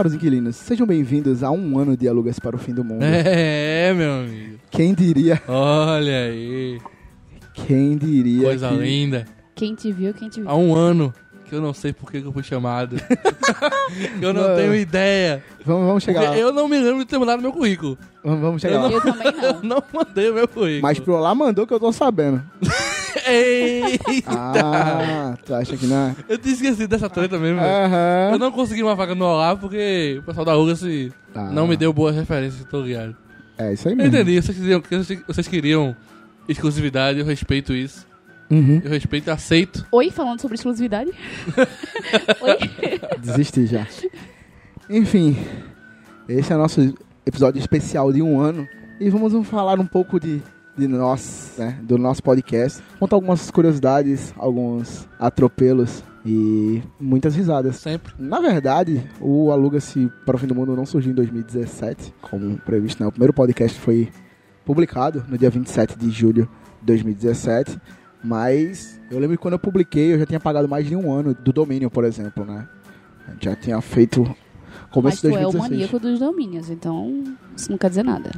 caros inquilinos, sejam bem-vindos a um ano de Alugas para o Fim do Mundo. É, meu amigo. Quem diria, Olha aí. quem diria Coisa que... linda. Quem te viu, quem te viu. Há um ano que eu não sei por que eu fui chamado. eu não Mano. tenho ideia. Vamos, vamos chegar Porque lá. eu não me lembro de ter mandado meu currículo. Vamos, vamos chegar eu lá. Eu também Eu não. não mandei o meu currículo. Mas pro lá mandou que eu tô sabendo. Eita! Ah, tu acha que não? Eu tinha esquecido dessa treta mesmo. velho. Aham. Eu não consegui uma vaga no Olá porque o pessoal da UGA se Ah. não me deu boas referências, tô ligado. É isso aí Eu mesmo. entendi, vocês queriam, vocês queriam exclusividade, eu respeito isso. Uhum. Eu respeito e aceito. Oi, falando sobre exclusividade. Oi. Desisti já. Enfim, esse é o nosso episódio especial de um ano. E vamos falar um pouco de, de nós, né? Do nosso podcast. Contar algumas curiosidades, alguns atropelos e muitas risadas. Sempre. Na verdade, o Aluga-se para o Fim do Mundo não surgiu em 2017, como previsto, né? O primeiro podcast foi publicado no dia 27 de julho de 2017, mas eu lembro que quando eu publiquei, eu já tinha pagado mais de um ano do domínio, por exemplo, né? A gente Já tinha feito começo Mas tu de é o 2016. maníaco dos domínios, então isso não quer dizer nada.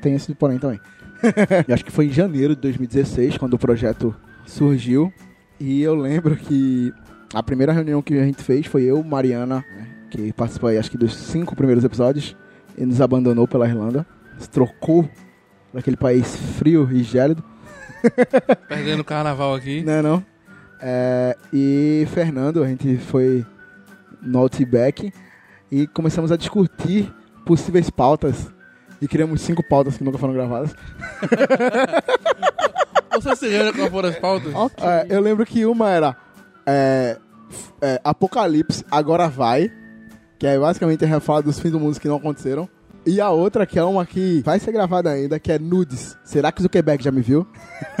Tem esse porém também. Acho que foi em janeiro de 2016, quando o projeto surgiu. E eu lembro que a primeira reunião que a gente fez foi eu, Mariana, né, que participou aí, acho que dos cinco primeiros episódios, e nos abandonou pela Irlanda. Se trocou daquele país frio e gélido. Perdendo o carnaval aqui. Não, não. É, e Fernando, a gente foi no Outback e começamos a discutir possíveis pautas. E criamos cinco pautas que nunca foram gravadas. Você se lembra qual foram as pautas? Ok. É, eu lembro que uma era é, é, Apocalipse, agora vai. Que é basicamente a fala dos fins do mundo que não aconteceram. E a outra, que é uma que vai ser gravada ainda, que é Nudes. Será que o Zuckerberg já me viu?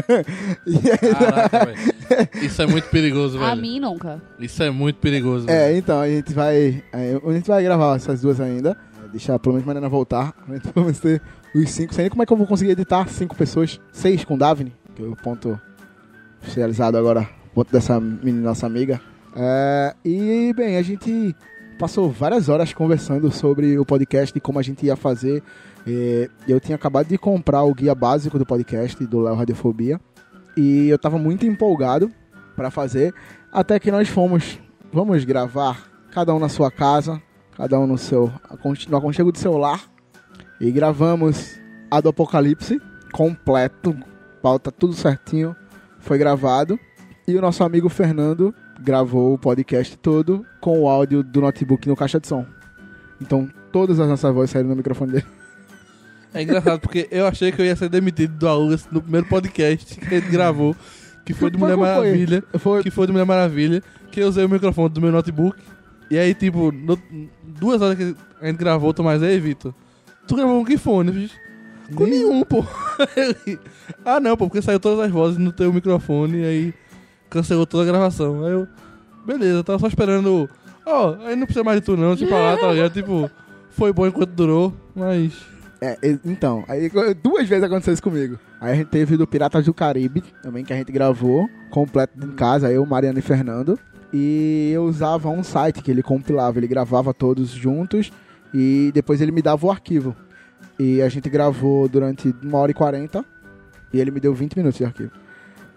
Caraca, velho. Isso é muito perigoso, A velho. mim nunca. Isso é muito perigoso, É, velho. então, a gente vai. é, a gente vai gravar essas duas ainda. Deixar pelo menos Mariana voltar. Pelo menos ter os cinco. Sei nem como é que eu vou conseguir editar cinco pessoas. Seis com Davine, que é o ponto oficializado agora, ponto dessa menina, nossa amiga. É, e, bem, a gente passou várias horas conversando sobre o podcast e como a gente ia fazer. Eu tinha acabado de comprar o guia básico do podcast do Léo Radiofobia. E eu tava muito empolgado para fazer. Até que nós fomos, vamos gravar, cada um na sua casa, cada um no seu no aconchego do seu lar. E gravamos a do Apocalipse, completo, pauta tudo certinho, foi gravado. E o nosso amigo Fernando gravou o podcast todo com o áudio do notebook no caixa de som. Então todas as nossas vozes saíram no microfone dele. É engraçado porque eu achei que eu ia ser demitido do Alugas no primeiro podcast que ele gravou, que foi de Mas Mulher? Maravilha. Foi, Que foi de Mulher Maravilha, que eu usei o microfone do meu notebook. E aí, tipo, no- duas horas que a gente gravou, Tomás, aí, Vitor? Tu gravou com que fone? Fiz, Com Nem- nenhum, pô. Ah, não, pô, porque saiu todas as vozes no teu microfone e aí cancelou toda a gravação. Aí eu, beleza, tava só esperando. Ó, aí não precisa mais de tu não, tipo lá, tá ligado? Tipo, foi bom enquanto durou, mas. É, então, aí duas vezes aconteceu isso comigo. Aí a gente teve do Piratas do Caribe, também que a gente gravou, completo em casa, eu, Mariana e Fernando. E eu usava um site que ele compilava, ele gravava todos juntos e depois ele me dava o arquivo. E a gente gravou durante uma hora e quarenta e ele me deu 20 minutos de arquivo.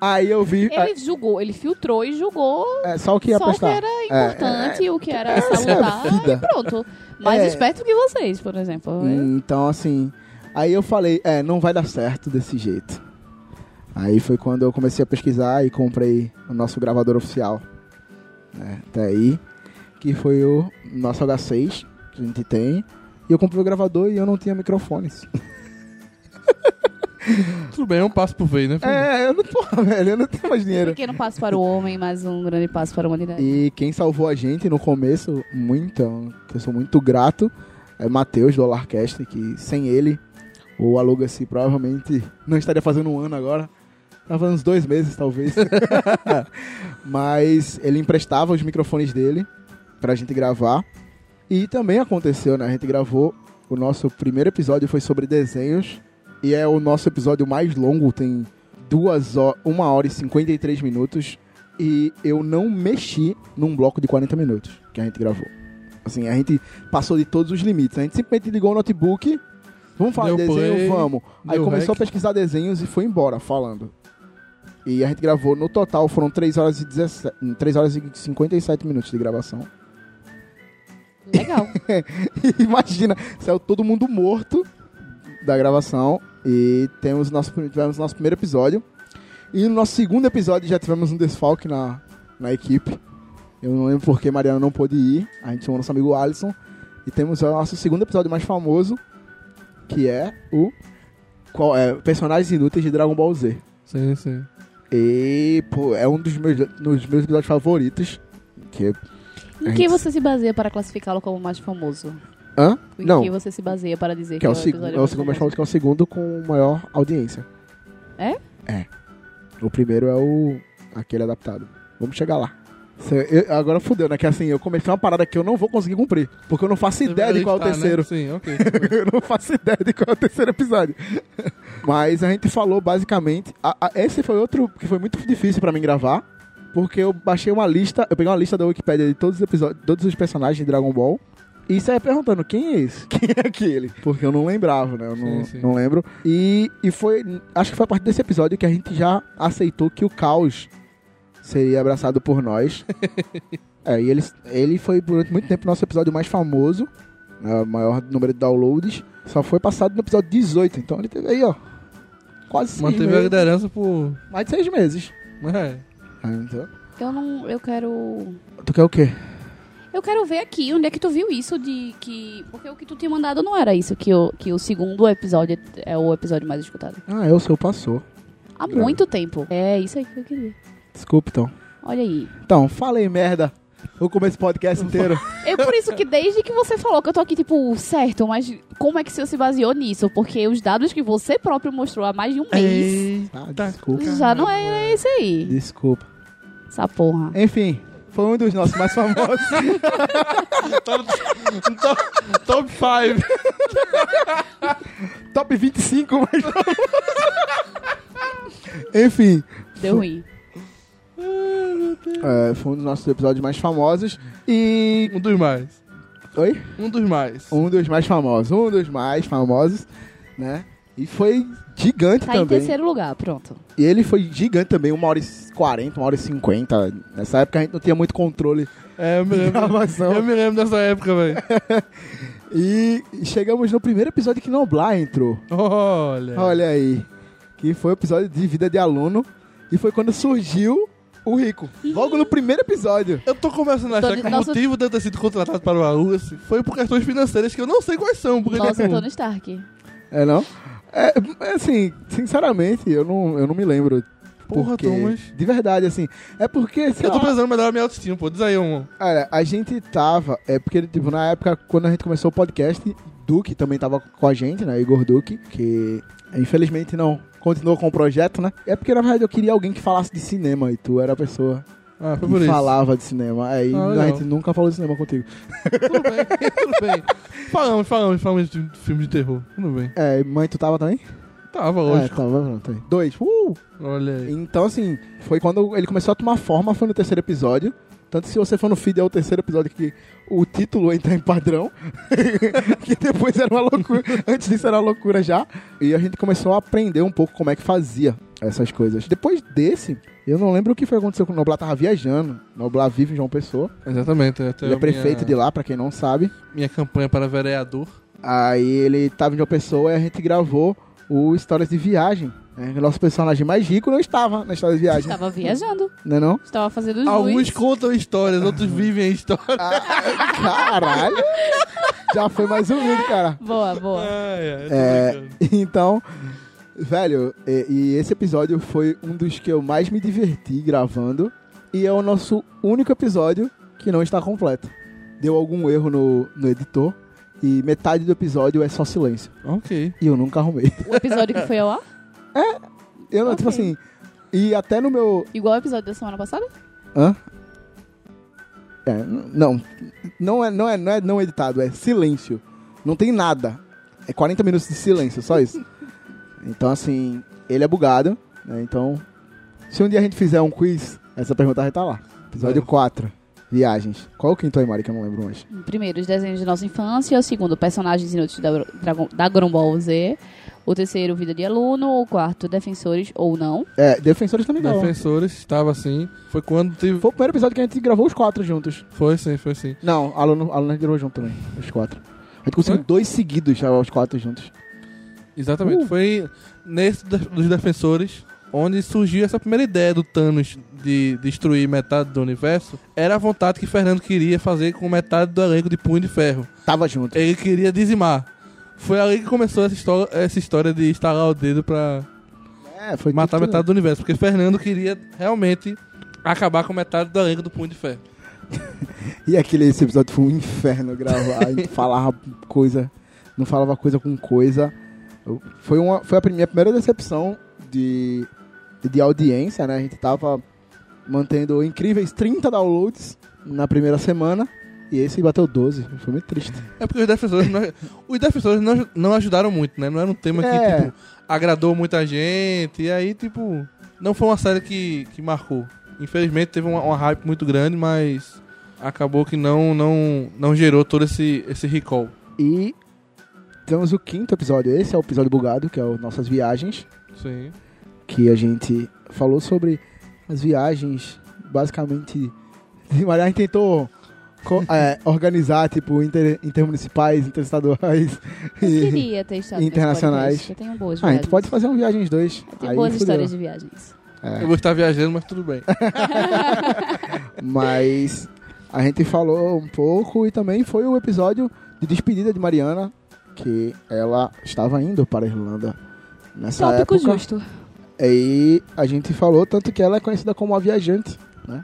Aí eu vi. Ele julgou, ele filtrou e julgou É, só o que ia só o que prestar. era importante, o que era essa é a salutar vida. e pronto. Mais É. esperto que vocês, por exemplo. Então, assim, aí eu falei, é, não vai dar certo desse jeito. Aí foi quando eu comecei a pesquisar e comprei o nosso gravador oficial. Né, até aí, que foi o nosso H6 que a gente tem. E eu comprei o gravador e eu não tinha microfones. Tudo bem, é um passo por vez, né? filho? É, eu não tô, velho, eu não tenho mais dinheiro. Pequeno passo para o homem, mas um grande passo para a humanidade. E quem salvou a gente no começo, muito, que eu sou muito grato, é Matheus do Alarcast, que sem ele, o Aluga-se provavelmente não estaria fazendo um ano agora. Tava fazendo uns dois meses, talvez. Mas ele emprestava os microfones dele pra gente gravar. E também aconteceu, né? A gente gravou o nosso primeiro episódio foi sobre desenhos. E é o nosso episódio mais longo, tem duas horas, uma hora e 53 minutos. E eu não mexi num bloco de 40 minutos que a gente gravou. Assim, a gente passou de todos os limites. A gente simplesmente ligou o notebook, vamos falar de desenho, play, vamos. Aí começou rec. a pesquisar desenhos e foi embora falando. E a gente gravou, no total foram 3 horas e, 17, 3 horas e 57 minutos de gravação. Legal. Imagina, saiu todo mundo morto da gravação e temos nosso, tivemos nosso primeiro episódio. E no nosso segundo episódio já tivemos um desfalque na, na equipe. Eu não lembro porque Mariana não pôde ir. A gente chamou nosso amigo Alisson. E temos o nosso segundo episódio mais famoso, que é o qual é, Personagens Inúteis de Dragon Ball Z. Sim, sim. E, pô, é um dos meus, dos meus episódios favoritos. Que, Em A que gente- você se baseia para classificá-lo como mais famoso? Hã? Em Não, que você se baseia para dizer que é o, o segundo, episódio é o segundo mais famoso, que é o segundo com maior audiência. É? É. O primeiro é o aquele adaptado. Vamos chegar lá. Cê- eu- agora fudeu, né? Que assim, eu comecei uma parada que eu não vou conseguir cumprir. Porque eu não faço ideia de qual é o né? terceiro. Sim, ok. eu não faço ideia de qual é o terceiro episódio. Mas a gente falou basicamente. a- a- esse foi outro que foi muito difícil pra mim gravar. Porque eu baixei uma lista. Eu peguei uma lista da Wikipedia de todos os episódios, todos os personagens de Dragon Ball. E saia perguntando quem é esse? Quem é aquele? Porque eu não lembrava, né? Eu não, Sim, sim. não lembro. E, e foi. Acho que foi a partir desse episódio que a gente já aceitou que o caos seria abraçado por nós. é, e ele, ele foi durante muito tempo nosso episódio mais famoso né, o maior número de downloads, só foi passado no episódio 18. Então ele teve aí, ó. Quase seis Manteve a meses. liderança por. Mais de seis meses. É. Ah, então. Eu não. Eu quero. Tu quer o quê? Eu quero ver aqui onde é que tu viu isso de que. Porque o que tu tinha mandado não era isso, que o, que o segundo episódio é o episódio mais escutado. Ah, é o seu passou. Há muito tempo. É isso aí que eu queria. Desculpa, então. Olha aí. Então, falei merda. Vou comer esse podcast inteiro. É por isso que desde que você falou que eu tô aqui, tipo, certo, mas como é que você se baseou nisso? Porque os dados que você próprio mostrou há mais de um mês Ah, Tá. desculpa. já não é esse aí. Desculpa. Essa porra. Enfim, foi um dos nossos mais famosos. Top 5. Top 25, mas. Enfim, Deu ruim. é, foi um dos nossos episódios mais famosos. E. Um dos mais. Oi? Um dos mais. Um dos mais famosos. Um dos mais famosos, né? E foi gigante Tá em também. terceiro lugar, pronto. E ele foi gigante também, uma hora e 40, uma hora e 50. Nessa época a gente não tinha muito controle É, eu me lembro. Eu me lembro dessa época, velho. E chegamos no primeiro episódio que Noblar entrou. Olha. Olha aí. Que foi o episódio de vida de aluno. E foi quando surgiu o Rico. Logo no primeiro episódio. Eu tô começando a achar Tony- que o nosso- motivo de eu ter sido contratado para o Arruas foi por questões financeiras que eu não sei quais são. Porque, Nossa, tipo, Tony Stark. É não? É, é assim, sinceramente, eu não, eu não me lembro. Porra, porque, Thomas. De verdade, assim. É porque, sei Eu tô lá, precisando melhorar minha autoestima, pô. Diz aí, um. Olha, a gente tava. É porque, tipo, na época, quando a gente começou o podcast, Duque também tava com a gente, né? Igor Duque, que infelizmente não continuou com o projeto, né? É porque, na verdade, eu queria alguém que falasse de cinema e tu era a pessoa Ah, foi por isso. falava de cinema. Aí Ah, a legal. gente nunca falou de cinema contigo. Tudo bem, tudo bem. Falamos, falamos, falamos de filme de terror. Tudo bem. É, mãe, tu tava também? Tava, É, lógico. tava, pronto. aí. Dois. Uh! Olha aí. Então, assim, foi quando ele começou a tomar forma, foi no terceiro episódio. Tanto se você for no feed, é o terceiro episódio que o título entra em padrão. que depois era uma loucura. Antes disso era uma loucura já. E a gente começou a aprender um pouco como é que fazia essas coisas. Depois desse, eu não lembro o que foi aconteceu com o Noblar tava viajando. Noblar vive em João Pessoa. Exatamente. Até ele é prefeito minha, de lá, pra quem não sabe. Minha campanha para vereador. Aí ele tava em João Pessoa e a gente gravou o Histórias de Viagem. É, o nosso personagem mais rico não estava na história de viagem, Estava viajando. não é não? Estava fazendo os Alguns contam histórias, outros vivem a história. Ah, caralho! Já foi mais humilde, cara. Boa, boa. Tô É, brincando. então, velho, e, e esse episódio foi um dos que eu mais me diverti gravando. E é o nosso único episódio que não está completo. Deu algum erro no, no editor. E metade do episódio é só silêncio. Ok. E eu nunca arrumei. O episódio que foi ao ar? Eu não, Ok. tipo assim. E até no meu. Igual o episódio da semana passada? Hã? É, não. Não é, não é não é não editado, é silêncio. Não tem nada. É 40 minutos de silêncio, só isso. Então, assim, ele é bugado, né? Então, se um dia a gente fizer um quiz, essa pergunta vai estar lá. Episódio É. 4. Viagens. Qual o quinto aí, Mari, que eu não lembro mais? Primeiro, os desenhos de nossa infância. O segundo, personagens inúteis da Dragon, da Dragon Ball Z. O terceiro, Vida de Aluno. O quarto, Defensores ou não. É, Defensores também não. Defensores, estava assim. Foi quando teve. Foi o primeiro episódio que a gente gravou os quatro juntos. Foi sim, foi sim. Não, aluno, aluno a gente gravou junto também, os quatro. A gente conseguiu Foi? dois seguidos, já, os quatro juntos. Exatamente. Uh. Foi nesse dos defensores onde surgiu essa primeira ideia do Thanos de destruir metade do universo. Era a vontade que Fernando queria fazer com metade do elenco de Punho de Ferro. Tava junto. Ele queria dizimar. Foi ali que começou essa história, essa história de estalar o dedo pra É, matar tudo- metade do universo. Porque Fernando queria realmente acabar com metade do elenco do Punho de Ferro. E aquele esse episódio foi um inferno gravar. A gente falava coisa, não falava coisa com coisa. Foi, uma, foi a minha primeira decepção de, de audiência, né? A gente tava mantendo incríveis 30 downloads na primeira semana. E esse bateu 12. Foi muito triste. É porque os defensores não, os defensores não, não ajudaram muito, né? Não era um tema É. que, tipo, agradou muita gente. E aí, tipo, não foi uma série que, que marcou. Infelizmente teve uma, uma hype muito grande, mas acabou que não, não, não gerou todo esse, esse recall. E temos o quinto episódio. Esse é o episódio bugado, que é o Nossas Viagens. Sim. que a gente falou sobre as viagens, basicamente. A gente tentou é, organizar, tipo, inter, intermunicipais, interestaduais. Eu e- queria ter estado internacionais. Eu tenho boas Ah, a gente pode fazer um Viagens 2. Eu tenho Aí boas fudeu. histórias de viagens. É, Eu vou estar viajando, mas tudo bem. mas a gente falou um pouco e também foi o episódio de despedida de Mariana, que ela estava indo para a Irlanda nessa Tópico época. justo. E a gente falou tanto que ela é conhecida como a viajante, né?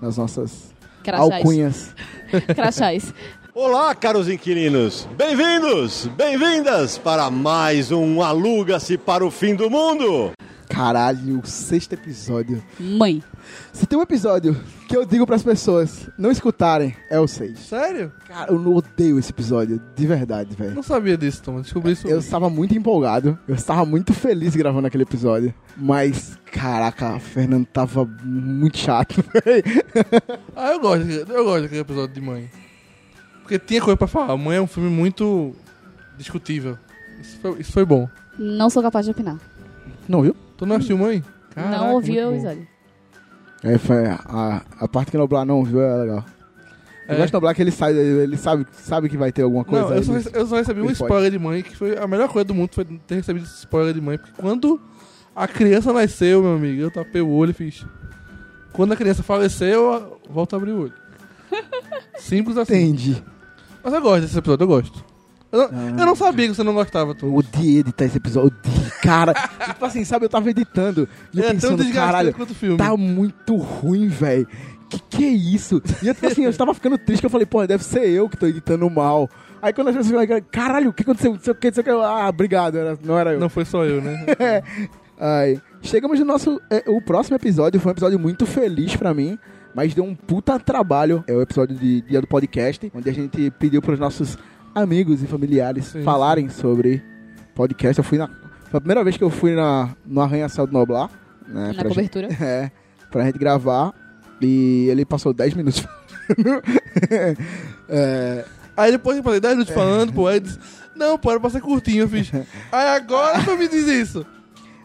Nas nossas Crachás. alcunhas. Crachás. Olá, caros inquilinos! Bem-vindos, bem-vindas para mais um Aluga-se para o Fim do Mundo! Caralho, o sexto episódio. Mãe. Se tem um episódio que eu digo pras pessoas não escutarem, é o 6. Sério? Cara, eu não odeio esse episódio, de verdade, velho. Não sabia disso, Tom. Descobri isso. Eu estava muito empolgado, eu estava muito feliz gravando aquele episódio. Mas, caraca, o Fernando tava muito chato, velho. Ah, eu gosto, eu gosto daquele episódio de Mãe. Porque tinha coisa pra falar. Mãe é um filme muito discutível. Isso foi, isso foi bom. Não sou capaz de opinar. Não viu? Tu não assistiu Mãe? Caraca, não ouvi muito o bom. episódio. É, foi a, a parte que o Noblar não viu é legal. Eu É. gosto do Noblar que ele sabe, ele sabe, sabe que vai ter alguma coisa. Não, eu só, rece- eu só recebi um ele spoiler de mãe, que foi a melhor coisa do mundo, foi ter recebido esse spoiler de mãe, porque quando a criança nasceu, meu amigo, eu tapei o olho e fiz. Quando a criança faleceu, eu volto a abrir o olho. Simples assim. Entendi. Mas eu gosto desse episódio, eu gosto. Eu não, Ah. eu não sabia que você não gostava, Eu tu. odiei editar esse episódio. Odiei, cara. tipo assim, sabe, eu tava editando e É tão pensando, desgastante caralho, quanto o filme. tá muito ruim, velho. Que que é isso? E eu, tipo assim, eu tava ficando triste, que eu falei, pô, deve ser eu que tô editando mal. Aí quando as pessoas falam, caralho, o que aconteceu? Não sei o que, não sei o que. Ah, obrigado, não era eu. Não foi só eu, né? Ai. Chegamos no nosso. é, o próximo episódio foi um episódio muito feliz pra mim, mas deu um puta trabalho. É o episódio de dia do podcast, onde a gente pediu pros nossos amigos e familiares Sim, falarem sobre podcast. Eu fui na. Foi a primeira vez que eu fui na, no Arranha-Céu do Noblar. Né, Na pra cobertura. Gente, é, pra gente gravar. E ele passou 10 minutos falando. é, Aí depois eu falei 10 minutos falando, pô, aí disse, não, pô, era pra ser curtinho, eu fiz. Aí agora tu me diz isso.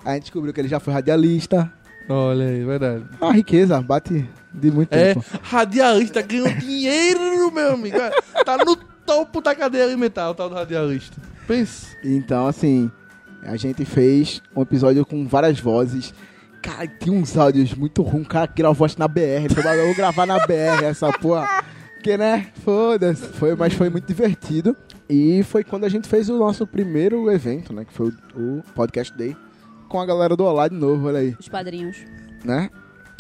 a gente descobriu que ele já foi radialista. Olha aí, verdade. Uma riqueza, bate de muito É, tempo. radialista ganhou dinheiro, meu amigo. É, Tá no topo da cadeia alimentar, o tal do radialista. Pensa. Então, assim, a gente fez um episódio com várias vozes. Cara, tinha uns áudios muito ruins. O cara que gravou acho, na BR. Eu vou gravar na BR essa porra. Porque, né? Foda-se. Foi, mas foi muito divertido. E foi quando a gente fez o nosso primeiro evento, né? Que foi o, o Podcast Day. Com a galera do Olá de novo, olha aí. Os padrinhos. Né?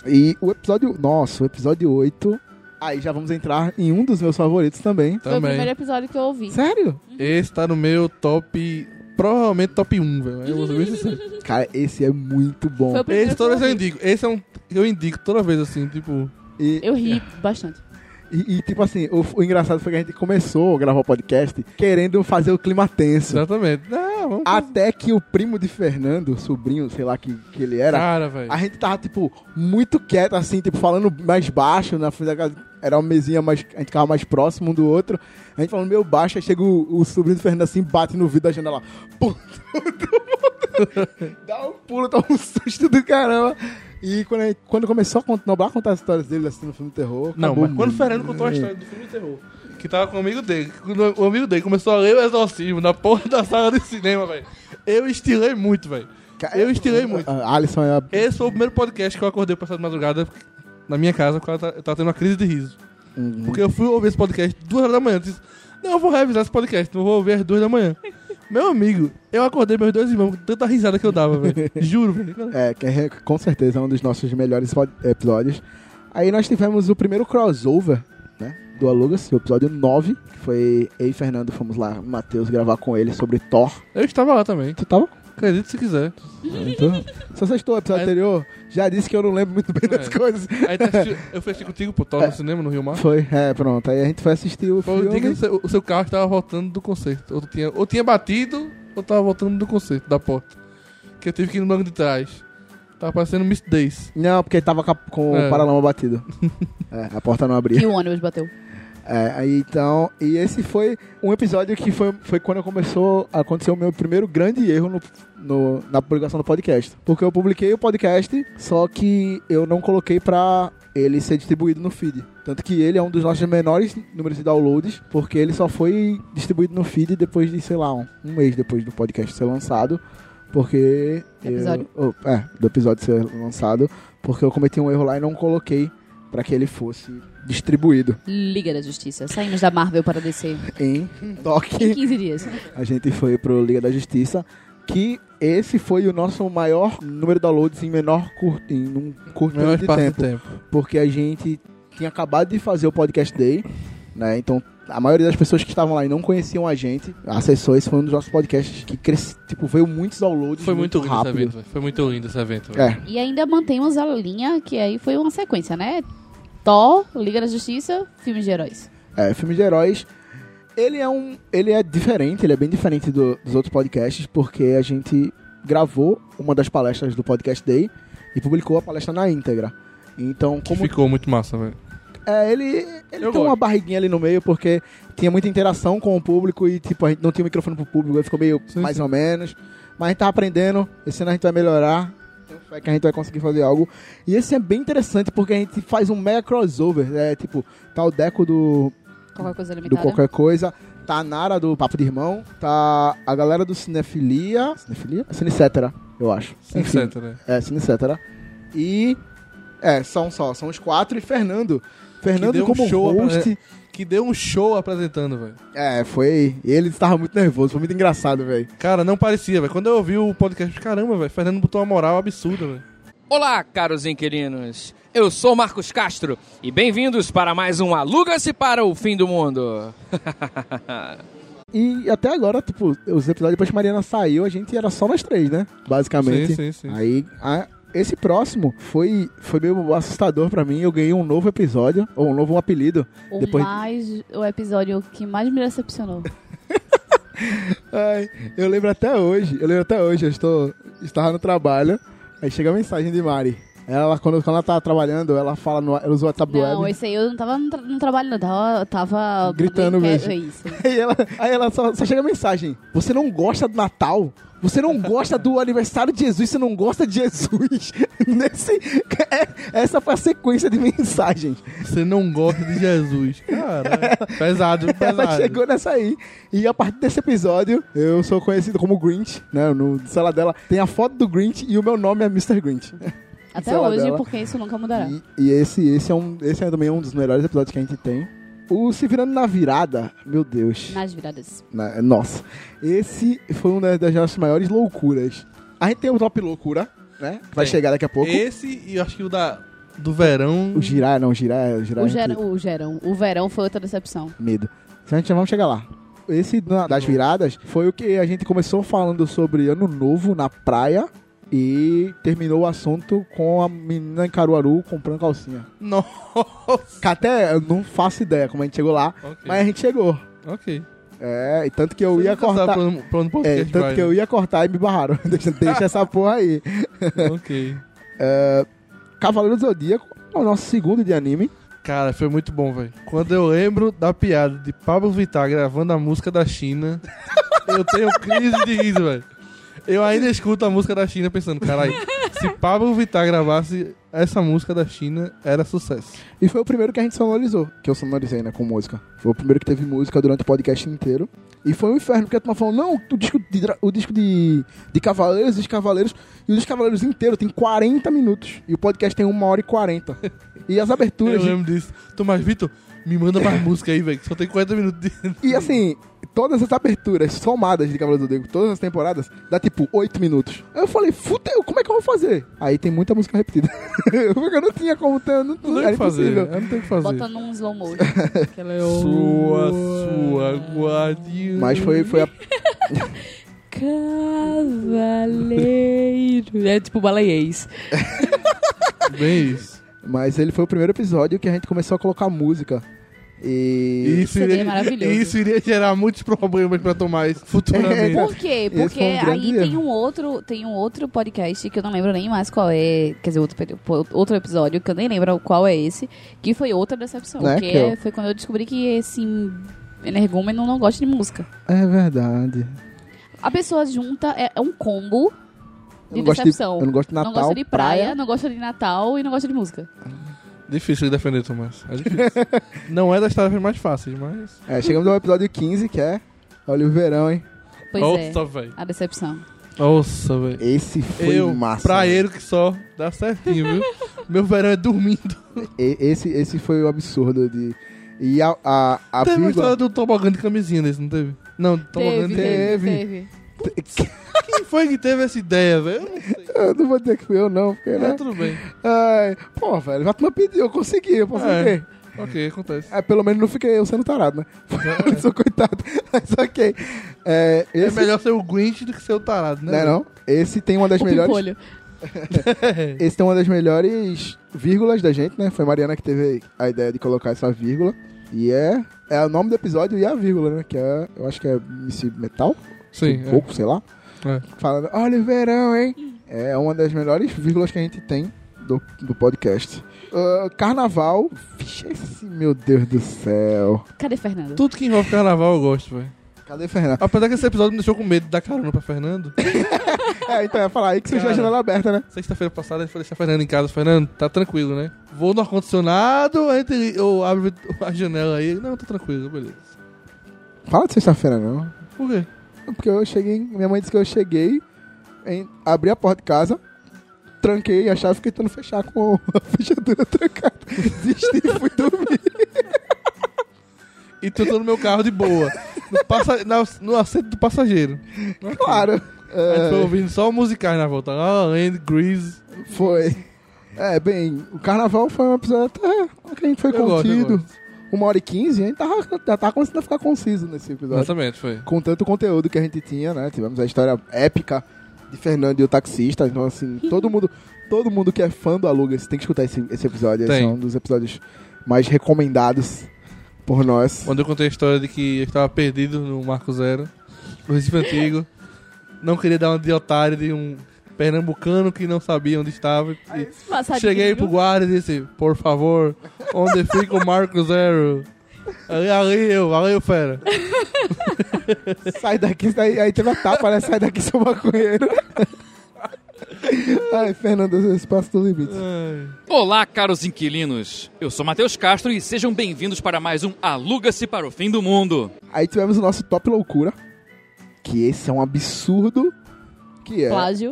E o episódio... Nossa, o episódio 8... Aí já vamos entrar em um dos meus favoritos também. Foi o Também. primeiro episódio que eu ouvi. Sério? Esse tá no meu top. Provavelmente top 1, velho. Eu vou ser bem sincero. Cara, esse é muito bom. Foi o primeiro Esse que eu toda vez eu ouvi. indico. Esse é um. Eu indico toda vez assim, tipo. E, Eu ri bastante. E, e, tipo assim, o, o engraçado foi que a gente começou a gravar o podcast querendo fazer o clima tenso. Exatamente. Vamos. Até que o primo de Fernando, sobrinho, sei lá que, que ele era, Cara, velho. a gente tava, tipo, muito quieto, assim, tipo, falando mais baixo, na frente da casa. Era uma mesinha mais. A gente ficava mais próximo um do outro. A gente falando meio baixo, aí chega o, o sobrinho do Fernando assim, bate no vidro da janela. Pum, todo mundo dá um pulo, dá um susto do caramba. E quando, gente- quando começou a contar, Noblar contar as histórias dele assim no filme de terror. Não, acabou mas quando o. Fernando contou a história do filme de terror, que tava com o amigo dele, o amigo dele começou a ler o exorcismo na porra da sala de cinema, velho. Eu estilei muito, velho. Eu estilei muito. A Alisson é a. Esse foi o primeiro podcast que eu acordei passado de madrugada na minha casa, porque eu tava eu tava tendo uma crise de riso. Uhum. Porque eu fui ouvir esse podcast duas horas da manhã. Eu disse, não, eu vou revisar esse podcast, não vou ouvir às duas da manhã. Meu amigo, eu acordei meus dois irmãos com tanta risada que eu dava, velho. Juro, velho. É, que é com certeza um dos nossos melhores episódios. Aí nós tivemos o primeiro crossover, né? Do Alugas, o episódio 9, que foi eu e Fernando fomos lá, Matheus, gravar com ele sobre Thor. Eu estava lá também. Tu tava? Acredite se quiser. Então, se você estou no episódio Aí- anterior, já disse que eu não lembro muito bem das É. coisas. Aí tu assistiu- eu fui assistir contigo pro Thor no cinema, no Rio Mar. Foi, é, pronto. Aí a gente foi assistir o Foi o dia que filme. o seu, o seu carro estava voltando do concerto. Ou tinha, ou tinha batido, ou tava voltando do concerto, da porta. Que eu tive que ir no banco de trás. Tava parecendo Miss Days. Não, porque tava com, a- com É. o paralama batido. é, a porta não abria. E o ônibus bateu. É, aí então, e esse foi um episódio que foi, foi quando começou a acontecer o meu primeiro grande erro no, no- na publicação do podcast. Porque eu publiquei o podcast, só que eu não coloquei pra ele ser distribuído no feed. Tanto que ele é um dos nossos menores números de downloads, porque ele só foi distribuído no feed depois de, sei lá, um, um mês depois do podcast ser lançado. Porque. eu- Episódio. oh, é, do episódio ser lançado. Porque eu cometi um erro lá e não coloquei pra que ele fosse distribuído Liga da Justiça. Saímos da Marvel para descer. em Em toque. 15 dias. A gente foi pro Liga da Justiça, que esse foi o nosso maior número de downloads em menor curto, em um curto Menor período de tempo, tempo. porque a gente tinha acabado de fazer o podcast day, né? Então a maioria das pessoas que estavam lá e não conheciam a gente, acessou esse foi um dos nossos podcasts que cresce, tipo, veio muitos downloads Foi muito, lindo esse rápido. evento, velho. Foi muito lindo esse evento. É, E ainda mantemos a linha, que aí foi uma sequência, né? Thor, Liga da Justiça, filmes de heróis. É, filme de heróis. Ele é um. Ele é diferente, ele é bem diferente do- dos outros podcasts, porque a gente gravou uma das palestras do Podcast Day e publicou a palestra na íntegra. Então, Que como. ficou muito massa, velho. É, ele, ele Eu tem uma gosto. barriguinha ali no meio, porque tinha muita interação com o público e, tipo, a gente não tinha microfone pro público, aí ficou meio Sim, mais sim. ou menos. Mas a gente tá aprendendo, esse ano a gente vai melhorar. Tenho fé que a gente vai conseguir fazer algo. E esse é bem interessante porque a gente faz um mega crossover. É tipo, tá o Deco do Qualquer coisa do limitada. qualquer coisa. Tá a Nara do Papo de Irmão. Tá a galera do Cinefilia. Cinefilia? Cinecetera, eu acho. Etc, né? É, Cinecetera. E. É, são só, são os quatro. E Fernando. Fernando deu um como show host. Que deu um show apresentando, velho. É, foi. Ele estava muito nervoso, foi muito engraçado, velho. Cara, não parecia, velho. Quando eu ouvi o podcast, caramba, velho. Fernando botou uma moral absurda, velho. Olá, caros inquilinos. Eu sou Marcos Castro e bem-vindos para mais um Aluga-se para o Fim do Mundo. E até agora, tipo, os episódios depois que Mariana saiu, a gente era só nós três, né? Basicamente. Sim, sim, sim. Aí, a- esse próximo foi, foi meio assustador pra mim. Eu ganhei um novo episódio, ou um novo apelido. O Depois- mais. O episódio que mais me decepcionou. Ai, eu lembro até hoje, eu lembro até hoje, eu estou, estava no trabalho, aí chega a mensagem de Mari. Ela, quando, quando ela tava trabalhando, ela fala no, ela o WhatsApp do Não, esse aí eu não tava no, tra no trabalho, não. Tava. tava Gritando mesmo. que- É isso. Aí ela, aí ela só, só chega a mensagem: Você não gosta do Natal? Você não gosta do aniversário de Jesus? Você não gosta de Jesus? Nesse, é- essa foi a sequência de mensagens. Você não gosta de Jesus. Cara, pesado, pesado. Ela chegou nessa aí. E a partir desse episódio, eu sou conhecido como Grinch, né? No celular dela tem a foto do Grinch e o meu nome é Mr. Grinch. Até hoje, dela. porque isso nunca mudará. E, e esse, esse, é um, esse é também um dos melhores episódios que a gente tem. O Se Virando na Virada, meu Deus. Nas viradas. Na- nossa. Esse foi uma das nossas maiores loucuras. A gente tem o Top Loucura, né? Vai chegar daqui a pouco. Esse e eu acho que o da, do verão. O Girar, não, o Girar, o Girar O, é ger o gerão. O verão foi outra decepção. medo. Então a gente já vamos chegar lá. Esse da- das viradas foi o que a gente começou falando sobre Ano Novo na praia e terminou o assunto com a menina em Caruaru comprando calcinha. Nossa. Que até eu não faço ideia como a gente chegou lá, Ok. mas a gente chegou. Ok. É, e tanto que eu ia Você sabe cortar. Pra onde, pra onde o É, podcast tanto vai, que eu né? ia cortar e me barraram. deixa, deixa essa porra aí. Ok. Cavaleiro do Zodíaco é o nosso segundo de anime. Cara, foi muito bom, velho. Quando eu lembro da piada de Pablo Vittar gravando a música da China, eu tenho crise de riso, velho. Eu ainda escuto a música da China pensando, caralho, se Pablo Vittar gravasse essa música da China, era sucesso. E foi o primeiro que a gente sonorizou, que eu sonorizei, né, com música. Foi o primeiro que teve música durante o podcast inteiro. E foi um inferno, porque a turma falou, não, o disco de, o disco de, de Cavaleiros, dos Cavaleiros, e o dos Cavaleiros inteiro tem 40 minutos. E o podcast tem 1 hora e 40. E as Eu aberturas... de- lembro disso. Tomás Vitor, me manda mais música aí, velho, que só tem 40 minutos de... E assim, todas as aberturas somadas de Cavaleiros do Zodíaco, todas as temporadas, dá tipo 8 minutos. Aí eu falei, fudeu, como é que eu vou fazer? Aí tem muita música repetida. porque eu não tinha como ter, não, Não tem o era que fazer, impossível. eu não tenho o que fazer. Bota num slow motion. É Sua, sua guardiã. Mas foi, foi a Cavaleiro. É tipo baleiês. Bem isso. Mas ele foi o primeiro episódio que a gente começou a colocar música. E. Isso CD iria, maravilhoso. isso iria gerar muitos problemas pra Tomás futuramente. Por quê? Esse Porque foi um grande aí tem erro. um outro, tem um outro podcast que eu não lembro nem mais qual é, quer dizer, outro, peri- outro episódio que eu nem lembro qual é esse, que foi outra decepção, Né, que eu- é- foi quando eu descobri que esse energúmeno não gosta de música. É verdade. A pessoa junta é, é um combo de não, gosto de, decepção. eu não gosto de não Natal. gosta de praia, não gosta de Natal e não gosta de música. Difícil de defender, Tomás. É difícil. Não é das tarefas mais fáceis, mas. É, chegamos ao episódio 15, que é. Olha o verão, hein? Pois é, Nossa, velho. a decepção. Nossa, velho. Esse foi Eu, massa. praeiro que só, dá certinho, viu? Meu verão é dormindo. E- esse, esse foi o absurdo de. E a, a, a teve uma vírgula. história do tobogã de camisinha nesse, não teve? Não, tobogã Teve, de teve, teve. teve. Quem foi que teve essa ideia, velho? Eu. Eu não vou dizer que fui eu, não, porque, né? tudo bem. Ai, pô, velho, já tu pediu, eu consegui, eu posso É. Ok, acontece. É, pelo menos não fiquei eu sendo tarado, né? Eu sou coitado. Mas ok. É, É esse, melhor ser o Grinch do que ser o tarado, né? Não é não? Esse tem uma das O melhores. pimpolho. Esse tem uma das melhores vírgulas da gente, né? Foi Mariana que teve a ideia de colocar essa vírgula. E é, é o nome do episódio e a vírgula, né? Que é, eu acho que é Missy Metal, Sim, um é. pouco, sei lá. É. Falando, olha o verão, hein? É uma das melhores vírgulas que a gente tem do, do podcast. Ah, carnaval. Vixe, esse, meu Deus do céu. Cadê Fernando? Tudo que envolve carnaval eu gosto, velho. Cadê Fernando? Apesar que esse episódio me deixou com medo de dar carona pra Fernando. É, então ia falar aí que você Cara. a janela aberta, né? Sexta-feira passada a gente foi deixar Fernando em casa. Fernando, tá tranquilo, né? Vou no ar-condicionado, a gente- eu abro a janela aí. Não, tá tranquilo, beleza. Fala de sexta-feira, não. Por quê? Porque eu cheguei. Minha mãe disse que eu cheguei, em, abri a porta de casa, tranquei a chave e fiquei tentando fechar com a fechadura trancada. Desisti e fui dormir. E tu tô no meu carro de boa. No, passa- na- no assento do passageiro. Claro. A gente foi É, ouvindo só musicais na volta. La Land, Grease. foi. É, bem, o carnaval foi um episódio até que a gente foi eu contido. gosto. Uma hora e quinze, a gente tava, já tava começando a ficar conciso nesse episódio. Exatamente, foi. Com tanto conteúdo que a gente tinha, né? Tivemos a história épica de Fernando e o taxista. Então, assim, todo mundo, todo mundo que é fã do Alugas tem que escutar esse, esse episódio. Esse Tem. é um dos episódios mais recomendados por nós. Quando eu contei a história de que eu estava perdido no Marco Zero, no Recife Antigo, não queria dar uma de otário de um pernambucano que não sabia onde estava. E cheguei pro guarda e disse, por favor, onde fica o Marco Zero? Ali, ali eu, ali eu, fera. Sai daqui, sai, aí teve a tapa, né? Sai daqui, seu maconheiro. Ai, Fernando, esse passo do limite. Ai. Olá, caros inquilinos. Eu sou Matheus Castro e sejam bem-vindos para mais um Aluga-se para o Fim do Mundo. Aí tivemos o nosso top loucura. Que esse é um absurdo. Que é. Plágio.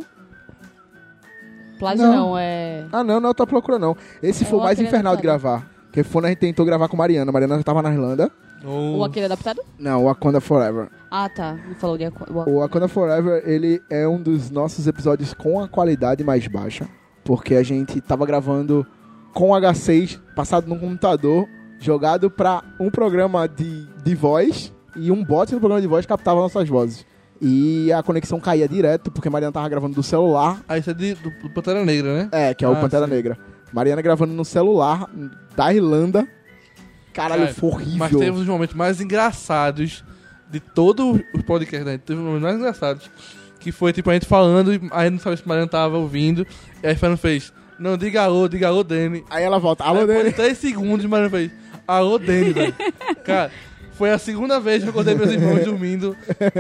Plágio Não. não, é... Ah, não, não é o loucura, não. Esse É foi o o mais aquele infernal de adaptado. gravar. Que foi quando a gente tentou gravar com Mariana. Mariana já tava na Irlanda. Oh. O aquele adaptado? Não, Wakanda Forever. Ah, tá. Falou de... aqua- o- O Wakanda Forever, ele é um dos nossos episódios com a qualidade mais baixa. Porque a gente tava gravando com H6, passado num computador, jogado pra um programa de, de voz. E um bot no programa de voz captava nossas vozes. E a conexão caía direto, porque Mariana tava gravando do celular. Ah, isso é de, do, do Pantera Negra, né? É, que é o Ah, Pantera sim. Negra. Mariana gravando no celular da Irlanda. Caralho, Cara, foi horrível. Mas teve os momentos mais engraçados de todo o podcast, né? Teve um momento mais engraçados. Que foi, tipo, a gente falando, e aí não sabia se o Mariana tava ouvindo. E aí a Fernanda fez, não, diga alô, diga alô, Dani. Aí ela volta, alô, Aí Dani. Por 3 segundos, o Mariana fez, alô, Dani, velho. Cara, foi a segunda vez que eu acordei meus irmãos dormindo,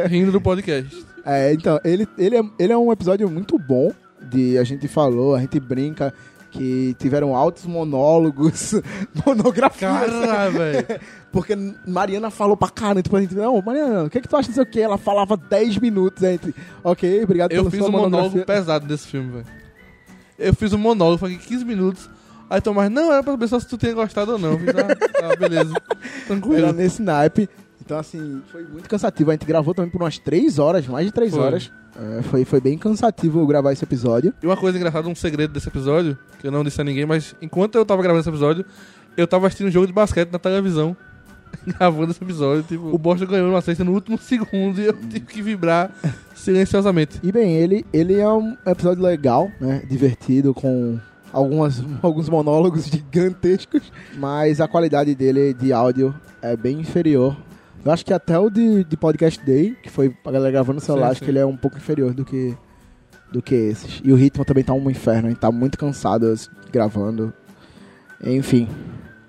rindo do podcast. É, então, ele, ele, é, ele é um episódio muito bom. De, a gente falou, a gente brinca que tiveram altos monólogos, monografias. Caralho, velho. Porque Mariana falou pra caramba, tipo, a gente, não, Mariana, o que, que tu acha disso aqui? Ela falava 10 minutos, a gente, ok, obrigado Eu pela fiz um monólogo pesado desse filme, velho. Eu fiz um monólogo, foi 15 minutos. Aí Tomás, não, era pra saber só se tu tinha gostado ou não. Fiz, ah, tá, beleza. Era Tranquilo. nesse naipe. Então, assim, foi muito cansativo. A gente gravou também por umas 3 horas, mais de 3 Foi. horas. É, foi, foi bem cansativo gravar esse episódio. E uma coisa engraçada, um segredo desse episódio, que eu não disse a ninguém, mas enquanto eu tava gravando esse episódio, eu tava assistindo um jogo de basquete na televisão. Gravando esse episódio, tipo, o Boston ganhou uma cesta no último segundo e eu tive que vibrar silenciosamente. E bem, ele, ele é um episódio legal, né? Divertido, com algumas, alguns monólogos gigantescos, mas a qualidade dele de áudio é bem inferior. Eu acho que até o de, de Podcast Day, que foi a galera gravando no celular, Sim, acho sim. que ele é um pouco inferior do que, do que esses. E o ritmo também tá um inferno, a gente tá muito cansado assim, gravando. Enfim.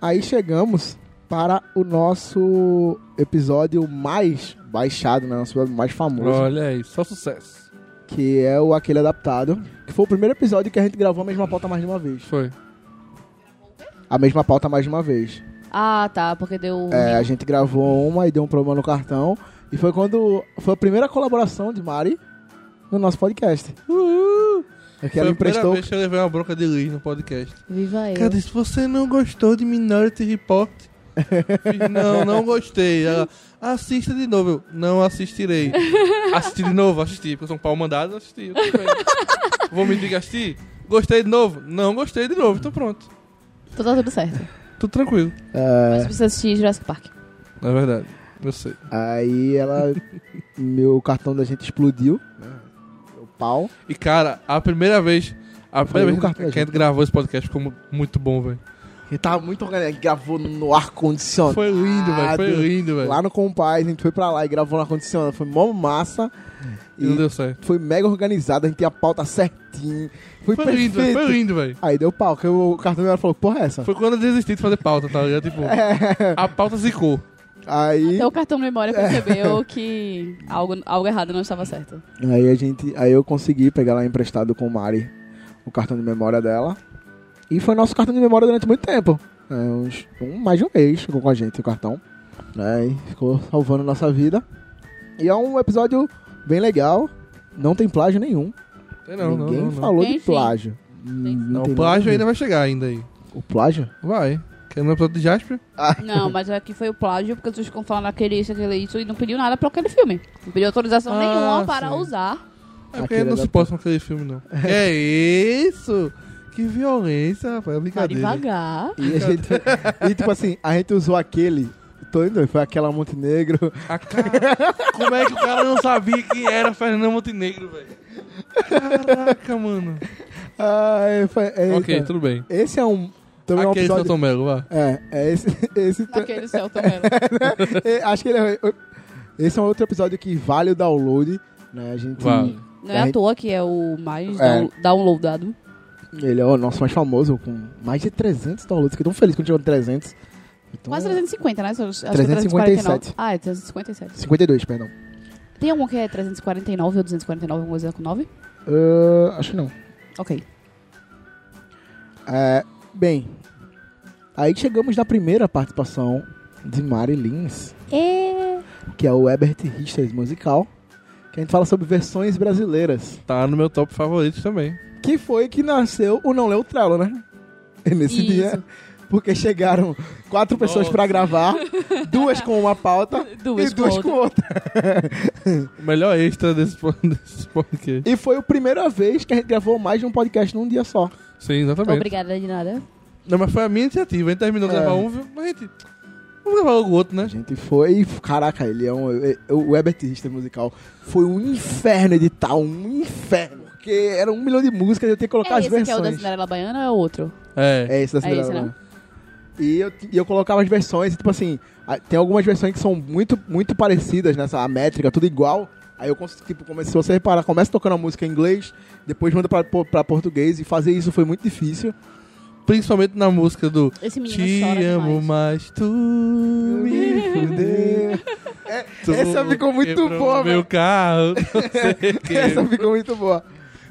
Aí chegamos para o nosso episódio mais baixado, né? Nosso episódio mais famoso Olha aí, só sucesso. Que é o Aquele Adaptado, que foi o primeiro episódio que a gente gravou a mesma pauta mais de uma vez. Foi. A mesma pauta mais de uma vez. Ah, tá, porque deu. É, a gente gravou uma e deu um problema no cartão. E foi quando. Foi a primeira colaboração de Mari no nosso podcast. Uhul! É que Foi ela a primeira emprestou. vez que eu levei uma bronca de Liz no podcast. Viva eu. Cara, se você não gostou de Minority Report, fiz, não, não gostei. Ela, assista de novo. Eu, não assistirei. Assisti de novo, assisti. Porque eu sou um pau mandado, assisti. Vou me assisti? Gostei de novo? Não gostei de novo, então pronto. Então tá tudo certo. Tudo tranquilo. É, Mas precisa assistir Jurassic Park. É verdade. Eu sei. aí ela. meu cartão da gente explodiu. né? O pau. E cara, a primeira vez. A Foi primeira um vez que a gente gravou esse podcast ficou mu- muito bom, velho. E tava muito organizado. Gravou no ar-condicionado. Foi lindo, velho. Foi lindo, velho. Lá no Compaz, a gente foi pra lá e gravou no ar-condicionado. Foi mó massa. E não deu certo. foi mega organizado, a gente tinha a pauta certinho. Foi, Foi lindo, velho. perfeito. Foi lindo, velho. Aí deu pau, que o cartão dela falou, porra é essa? Foi quando eu desisti de fazer pauta, tá ligado? Tipo, a pauta zicou. Aí, Até o cartão de memória percebeu que algo, algo errado não estava certo. aí a gente, aí eu consegui pegar lá emprestado com o Mari o cartão de memória dela. E foi nosso cartão de memória durante muito tempo. É, uns, um, mais de um mês ficou com a gente o cartão. Né, e ficou salvando nossa vida. E é um episódio bem legal. Não tem plágio nenhum. Sei Não, não, Ninguém não, não. falou de plágio. Não, tem o plágio ainda vai chegar ainda aí. O plágio? Vai. Que é no episódio de Jasper. Não, mas aqui foi o plágio, porque vocês ficam falando aquele isso, aquele isso, e não pediu nada pra aquele filme. Não pediu autorização Ah, nenhuma para sim. usar. É porque não se posta com aquele filme, não. é isso? Que violência, rapaz. É Vai brincadeira. devagar. E, a gente, e tipo assim, a gente usou aquele. Tô indo, foi aquela Montenegro. A cara... Como é que o cara não sabia quem era Fernando Montenegro, velho? Caraca, mano. Ah, é, foi- é, ok, então. tudo bem. Esse é um. Também é um Aquele episódio. Celton Mello, vá. É, é esse. esse Aquele céu também. é, acho que ele é. Esse é um outro episódio que vale o download. Né? A gente. Vale. Não é à toa que é o mais É. down- downloadado. Ele é o nosso mais famoso, com mais de 300 downloads. Fiquei tão feliz quando chegou no 300. Então, Quase 350, né? Acho que é 357. 349. Ah, é 357. 52, perdão. Tem algum que é 349 ou 249, alguma coisa com 9? Ah, acho que não. Ok. É, bem, aí chegamos na primeira participação de Mari Lins, É. que é o Ebert Richards musical, que a gente fala sobre versões brasileiras. Tá no meu top favorito também. Que foi que nasceu o Não Leu Trello, né? Nesse Isso. dia. Porque chegaram quatro pessoas Nossa. pra gravar, duas com uma pauta Duas e duas com com outra. O melhor extra desse, desse podcast. E foi a primeira vez que a gente gravou mais de um podcast num dia só. Sim, exatamente. Obrigada de nada. Não, mas foi a minha iniciativa. A gente terminou de É. gravar um, viu? mas a gente... Vamos gravar logo o outro, A né? gente foi. Caraca, ele é um. é- O Ebert Richter musical foi um inferno editar, um inferno. Porque era um milhão de músicas, eu tinha que colocar é as esse que é o da versões. Cinderela Baiana ou é outro? É. É esse da É Cinderela. esse, né? Baiana. E eu, e eu colocava as versões, e, tipo assim, tem algumas versões que são muito, muito parecidas nessa a métrica, tudo igual. Aí eu tipo, comecei, se você reparar, começa tocando a música em inglês, depois manda pra, pra português, e fazer isso foi muito difícil. Principalmente na música do Esse menino Te amo, demais. mas tu me fudeu. Tu essa ficou muito boa, Meu carro. Essa ficou muito boa.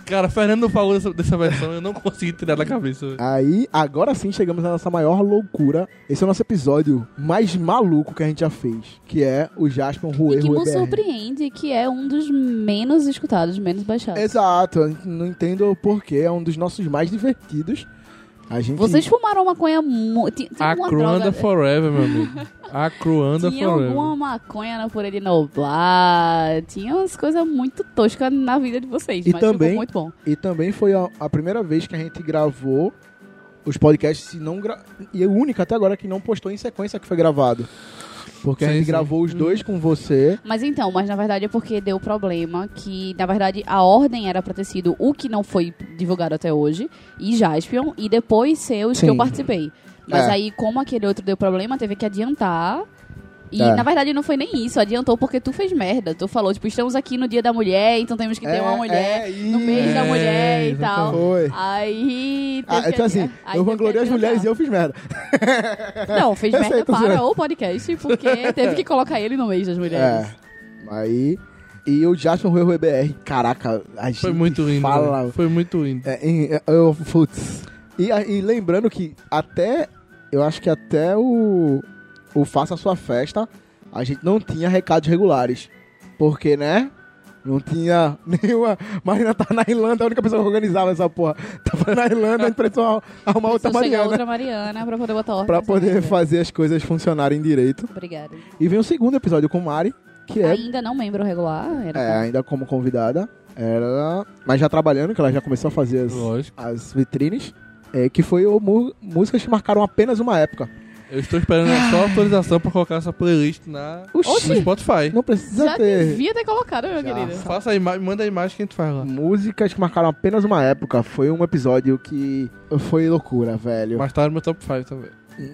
Cara, Fernando falou dessa, dessa versão, eu não consegui tirar da cabeça. velho. Aí, agora sim chegamos na nossa maior loucura. Esse é o nosso episódio mais maluco que a gente já fez, que é o Jasper Rue E que nos surpreende que é um dos menos escutados, menos baixados. Exato, não entendo o porquê, é um dos nossos mais divertidos. A gente Vocês fumaram maconha muito. Tinha, tinha A Cruanda droga. Forever, meu amigo. A Cruanda Tinha Forever. alguma maconha na purê de Noblar. Tinha umas coisas muito toscas na vida de vocês. E mas também- ficou muito bom. E também foi a, a primeira vez que a gente gravou os podcasts e não gra... e a única até agora que não postou em sequência que foi gravado. Porque a Sim, gente sim. gravou os dois com você. Mas então, mas na verdade é porque deu problema que, na verdade, a ordem era pra ter sido o que não foi divulgado até hoje, e Jaspion, e depois ser os que Sim. eu participei. Mas É. aí, como aquele outro deu problema, teve que adiantar. E, É. na verdade, não foi nem isso. Adiantou porque tu fez merda. Tu falou, tipo, estamos aqui no dia da mulher, então temos que ter É, uma mulher é, no mês da é, mulher e tal. Foi. Aí. Ah, então que- assim, aí eu que as mulheres e eu fiz merda. Não, fez Eu merda para o podcast, porque teve que colocar ele no mês das mulheres. É. Aí. E o Jasper Rue Rue BR, caraca, a gente Foi muito lindo. fala. Foi muito lindo. É, em- é, eu, putz. E, e lembrando que até. Eu acho que até o. O Faça a Sua Festa, a gente não tinha recados regulares. Porque, né? Não tinha nenhuma. Marina tá na Irlanda, a única pessoa que organizava essa porra. Tava na Irlanda, a gente precisou arrumar outra Mariana. outra Mariana pra poder botar ordem. Pra nessa poder fazer as coisas funcionarem direito. Obrigada. E vem o segundo episódio com Mari, que é, Ainda não membro regular. Era é, ainda como convidada. Era, mas já trabalhando, que ela já começou a fazer as, Lógico. as vitrines. É, que foi o músicas que marcaram apenas uma época. Eu estou esperando só autorização pra colocar essa playlist na, Oxi. no Spotify. Não precisa Já ter devia ter colocado, meu Já. querido. Faça a imagem, manda a imagem que a gente faz lá. músicas que marcaram apenas uma época. Foi um episódio que foi loucura, velho. Mas tá no meu top 5 também.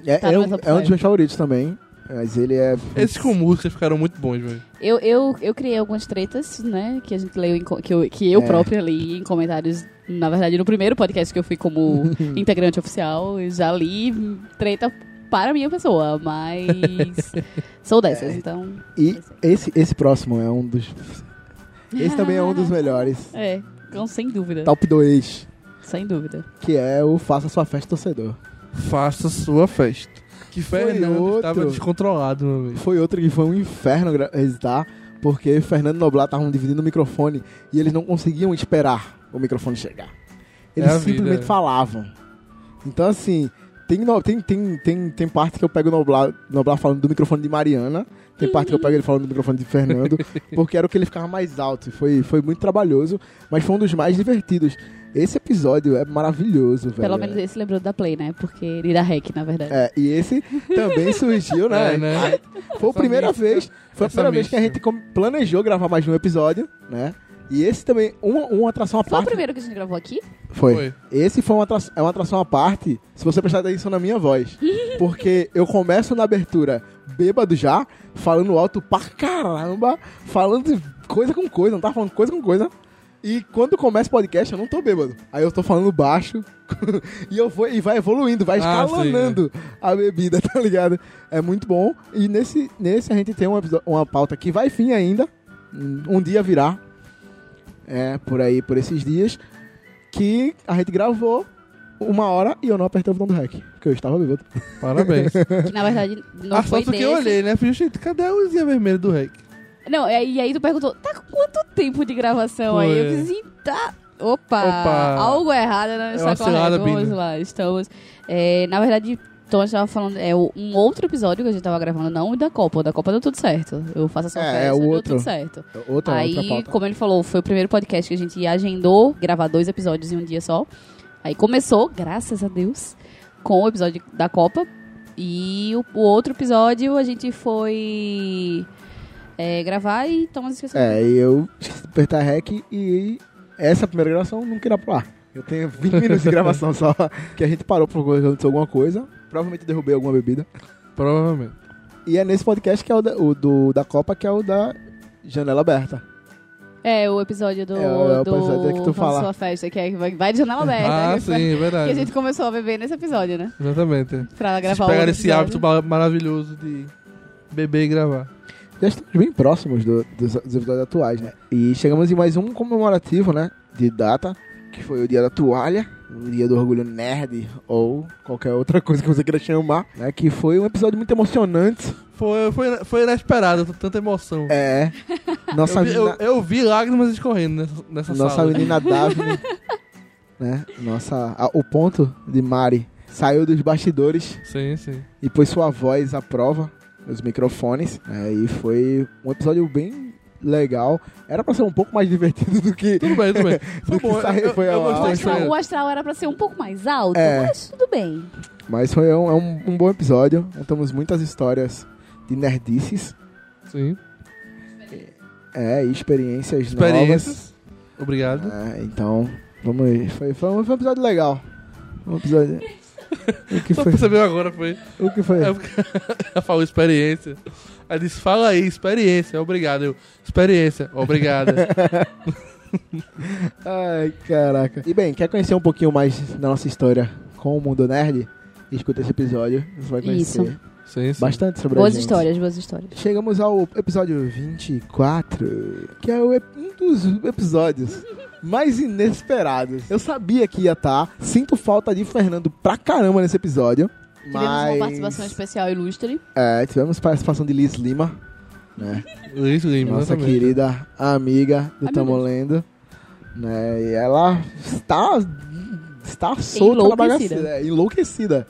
É, Tá é no um, é um dos meus favoritos também. Mas ele é. Esses com músicas ficaram muito bons, velho. Eu, eu, eu criei algumas tretas, né? Que a gente leu, em que eu, que eu É. própria li em comentários. Na verdade, no primeiro podcast que eu fui como integrante oficial, eu já li treta para a minha pessoa, mas sou dessas, É. então. E esse, esse próximo é um dos. Esse também é um dos melhores. É, então, sem dúvida. Top 2. Sem dúvida. Que é o Faça Sua Festa Torcedor. Faça sua festa. Que Foi Fernando outro. estava descontrolado, meu amigo. Foi outro que foi um inferno editar, porque Fernando e Noblar estavam dividindo o microfone e eles não conseguiam esperar o microfone chegar. Eles É vida, simplesmente é. falavam. Então, assim, tem, no- tem, tem, tem, tem parte que eu pego o Noblar, Noblar falando do microfone de Mariana, tem parte que eu pego ele falando do microfone de Fernando, porque era o que ele ficava mais alto. e Foi, foi muito trabalhoso, mas foi um dos mais divertidos. Esse episódio é maravilhoso, velho. Pelo menos esse lembrou da Play, né? Porque ele da REC, na verdade. É, e esse também surgiu, né? É, né? Foi a primeira vez, foi a primeira vez que a gente planejou gravar mais de um episódio, né? E esse também, uma, uma atração à Foi o parte. primeiro que a gente gravou aqui? Foi. Foi. Esse foi uma atração, é uma atração à parte, se você prestar atenção na minha voz. Porque eu começo na abertura bêbado já, falando alto pra caramba, falando de coisa com coisa, não tá falando coisa com coisa. E quando começa o podcast, eu não tô bêbado. Aí eu tô falando baixo. e eu vou e vai evoluindo, vai Ah, escalonando a bebida, tá ligado? É muito bom. E nesse, nesse a gente tem uma, uma pauta que vai fim ainda. Um um dia virá. É, por aí, por esses dias. Que a gente gravou uma hora e eu não apertei o botão do REC. Porque eu estava bêbado. Parabéns. Que na verdade não a foi foto desse. que eu olhei, né? Falei, gente, cadê a luzinha vermelha do REC? Não, e aí tu perguntou, tá com quanto tempo de gravação aí? Eu Foi. fiz assim, tá. Opa, Opa. algo errado não É está correto. Vamos lá, estamos. é, na verdade, Thomas estava falando, é um outro episódio que a gente tava gravando, não o da Copa. O da Copa deu tudo certo. Eu faço essa É, festa, é o deu outro. tudo certo. Outra, outra aí, pauta. como ele falou, foi o primeiro podcast que a gente agendou gravar dois episódios em um dia só. Aí começou, graças a Deus, com o episódio da Copa. E o, o outro episódio a gente foi é, gravar e Thomas esqueceu. É, e eu apertar REC e essa primeira gravação não queria pro ar. Eu tenho 20 minutos de gravação só, que a gente parou por aconteceu alguma coisa. Provavelmente derrubei alguma bebida. Provavelmente. E é nesse podcast que é o, da, o do, da Copa, que é o da janela aberta. É, o episódio do. É, é o do episódio que tu fala. Sua festa, que é que vai, de janela aberta. Ah, que foi- sim, é Que verdade. a gente começou a beber nesse episódio, né? Exatamente. Pra Vocês gravar outro esse hábito ma- maravilhoso de beber e gravar. Já estamos bem próximos do- dos, dos episódios atuais, né? E chegamos em mais um comemorativo, né? De data, que foi o dia da toalha, dia do orgulho nerd, ou qualquer outra coisa que você queira chamar, né? Que foi um episódio muito emocionante. Foi, foi, foi inesperado, tanta emoção. É. Nossa eu, vi, eu, menina, eu vi lágrimas escorrendo nessa, nessa nossa sala. menina Daphne, né? Nossa, a- o ponto de Mari saiu dos bastidores Sim, sim. e pôs sua voz à prova nos microfones. né, e foi um episódio bem legal. Era pra ser um pouco mais divertido do que. Tudo bem, tudo bem. Foi bom. eu, foi eu ao O astral, foi- o astral era pra ser um pouco mais alto, É. mas tudo bem. Mas foi um, é um, um bom episódio. Contamos muitas histórias de nerdices. Sim. É, e experiências, Experiências. Obrigado. novas. É, então, vamos aí. Foi, foi, um, foi um episódio legal. Um episódio. O que Só foi? percebeu agora, foi. O que foi? É ela falou experiência. Aí disse, fala aí, experiência, obrigado. Eu, experiência, obrigado. Ai, caraca. E bem, quer conhecer um pouquinho mais da nossa história com o mundo nerd? Escuta esse episódio. Você vai conhecer Isso. sim, sim. bastante sobre a Boas gente. histórias, boas histórias. Chegamos ao episódio 24, que é um dos episódios mais inesperados. Eu sabia que ia estar. Sinto falta de Fernando pra caramba nesse episódio. Tivemos mas uma participação especial ilustre. é, tivemos participação de Liz Lima, né? Luiz Lima, Nossa exatamente. querida amiga do Ai, Tamo meu Deus. Lendo. Né? E ela está, está solta na Enlouquecida. bagaceira. Enlouquecida.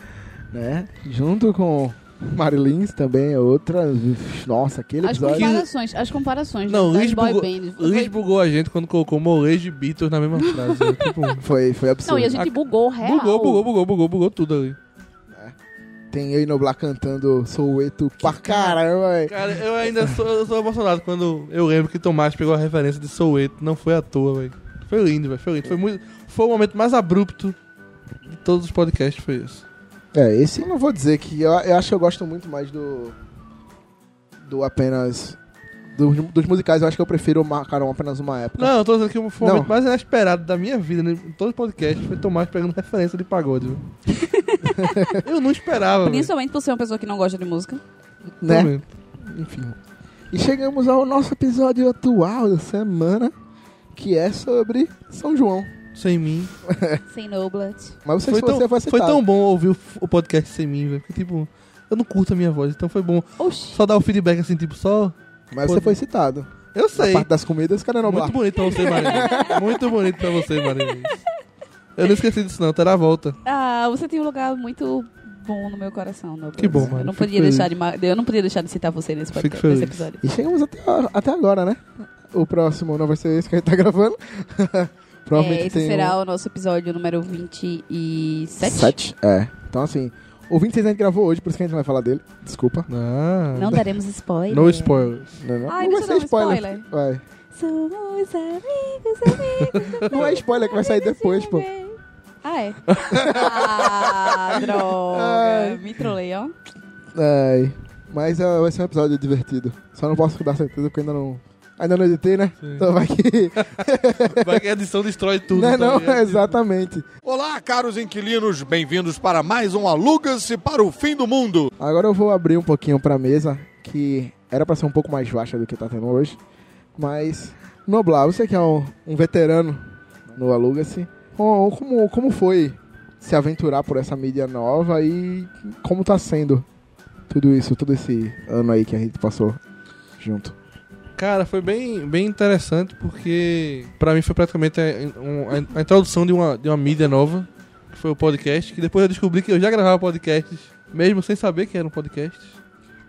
Né? Junto com Marilins também, outra. Nossa, aquele As episódio. comparações, as comparações Não, Luiz boy bugou. Luiz Foi- bugou a gente quando colocou molejo e Beatles na mesma frase. né? tipo, Foi, foi absurdo. Não, e a gente bugou real. bugou, bugou, bugou, bugou, bugou tudo ali. Tem eu e Noblar cantando Soueto pra caramba, velho. Cara, eu ainda sou, eu sou emocionado quando eu lembro que Tomás pegou a referência de Soueto. Não foi à toa, velho. Foi lindo, velho. Foi lindo. Foi, muito, foi o momento mais abrupto de todos os podcasts, foi isso. É, esse eu não vou dizer que. Eu, eu acho que eu gosto muito mais do. Do apenas. Dos, dos musicais, eu acho que eu prefiro marcar um apenas uma época. Não, eu tô dizendo que o Não. momento mais inesperado da minha vida, né, em todo podcast, foi Tomás pegando referência de pagode, viu? eu não esperava. Principalmente por ser uma pessoa que não gosta de música. né? Também. Enfim. E chegamos ao nosso episódio atual da semana, que é sobre São João. Sem mim. Sem Noblat. Mas você, Foi tão, você foi foi tão bom ouvir o, o podcast sem mim, velho. Tipo, eu não curto a minha voz, então foi bom Oxi. só dar o feedback assim, tipo, só. Mas você foi citado. Eu Na sei. parte das comidas, cadê Noblar? Muito bonito pra você, Marinho. Muito bonito pra você, Marinho. Eu não esqueci disso, não. Terá a volta. Ah, você tem um lugar muito bom no meu coração, Noblat. Que bom, mano. Eu não, podia feliz. deixar de, eu não podia deixar de citar você nesse, Fico podcast, feliz. nesse episódio. E chegamos até, até agora, né? O próximo não vai ser esse que a gente tá gravando. Provavelmente É, esse tem será um... o nosso episódio número 27. Sete? É. Então, assim, o 26 a gente gravou hoje, por isso que a gente não vai falar dele. Desculpa. Ah. Não daremos spoiler. No spoilers. Não, não, Ai, não vai ser um spoiler. Vai. Somos amigos, amigos. Não é spoiler que vai sair depois, pô. Ah, é? ah, droga. Ai. Me trolei, ó. Ai. Mas ah, vai ser um episódio divertido. Só não posso dar certeza porque ainda não. Ainda não editei, né? Sim. Então vai que. Vai que a edição destrói tudo. não, é tá não, ligado? exatamente. Olá, caros inquilinos, bem-vindos para mais um Aluga-se para o Fim do Mundo. Agora eu vou abrir um pouquinho pra mesa, que era pra ser um pouco mais vasta do que tá tendo hoje. Mas, Noblar, você que é um, um veterano no Aluga-se, como, como, como foi se aventurar por essa mídia nova e como tá sendo tudo isso, todo esse ano aí que a gente passou junto? Cara, foi bem, bem interessante porque pra mim foi praticamente a, um- a- a introdução de uma, de uma mídia nova, que foi o podcast, que depois eu descobri que eu já gravava podcasts, mesmo sem saber que era um podcast.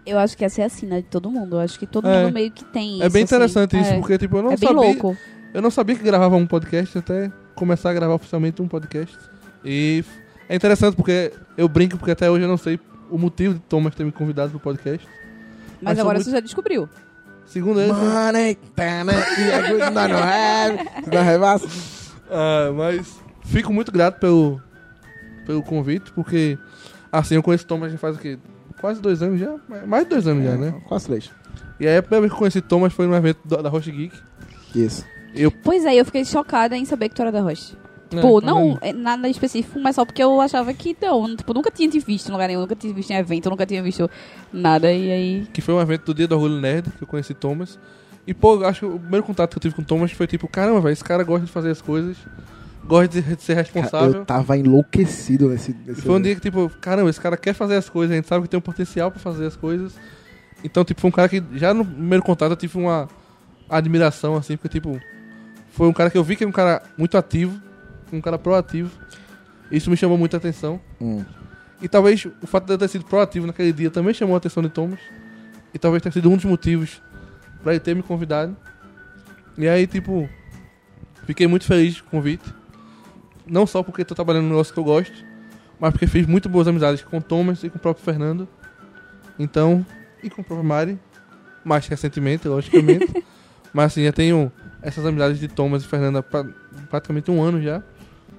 Eu acho que essa é a sina de todo mundo. Eu acho que todo É. mundo meio que tem é isso, bem assim. interessante isso, É. porque tipo, eu não é sabia. louco. Eu não sabia que gravava um podcast até começar a gravar oficialmente um podcast. E é interessante porque eu brinco porque até hoje eu não sei o motivo de Thomas ter me convidado pro podcast. Mas, Mas agora muito- você já descobriu. Segundo ele, Money, pena, e a good not no have, não. Ah, mas fico muito grato pelo, pelo convite, porque Assim, eu conheço Thomas já faz o quê? Quase dois anos já? Mais de dois anos já, né? Quase três. E aí a primeira vez que eu conheci Thomas foi num evento da, da Host Geek. Isso. Eu. Pois é, eu fiquei chocada em saber que tu era da Roche. É, Tipo, tá não é nada específico, mas só porque eu achava que não. Tipo, nunca tinha te visto em lugar nenhum, nunca tinha te visto em evento, nunca tinha visto nada. E aí. Que foi um evento do Dia do Orgulho Nerd, que eu conheci Thomas. E, pô, acho que o primeiro contato que eu tive com Thomas foi tipo, caramba, velho, esse cara gosta de fazer as coisas, gosta de, de ser responsável. Eu tava enlouquecido nesse. E nesse foi um dia que, tipo, caramba, esse cara quer fazer as coisas, a gente sabe que tem um potencial pra fazer as coisas. Então, tipo, foi um cara que já no primeiro contato eu tive uma admiração, assim, porque, tipo, foi um cara que eu vi que é um cara muito ativo, um cara proativo. Isso me chamou muita atenção. Hum. E talvez o fato de eu ter sido proativo naquele dia também chamou a atenção de Thomas. E talvez tenha sido um dos motivos pra ele ter me convidado. E aí, tipo, fiquei muito feliz com o convite. Não só porque tô trabalhando num negócio que eu gosto, mas porque fiz muito boas amizades com o Thomas e com o próprio Fernando. Então, e com o próprio Mari, mais recentemente, logicamente. mas assim, já tenho essas amizades de Thomas e Fernanda pra- praticamente um ano já.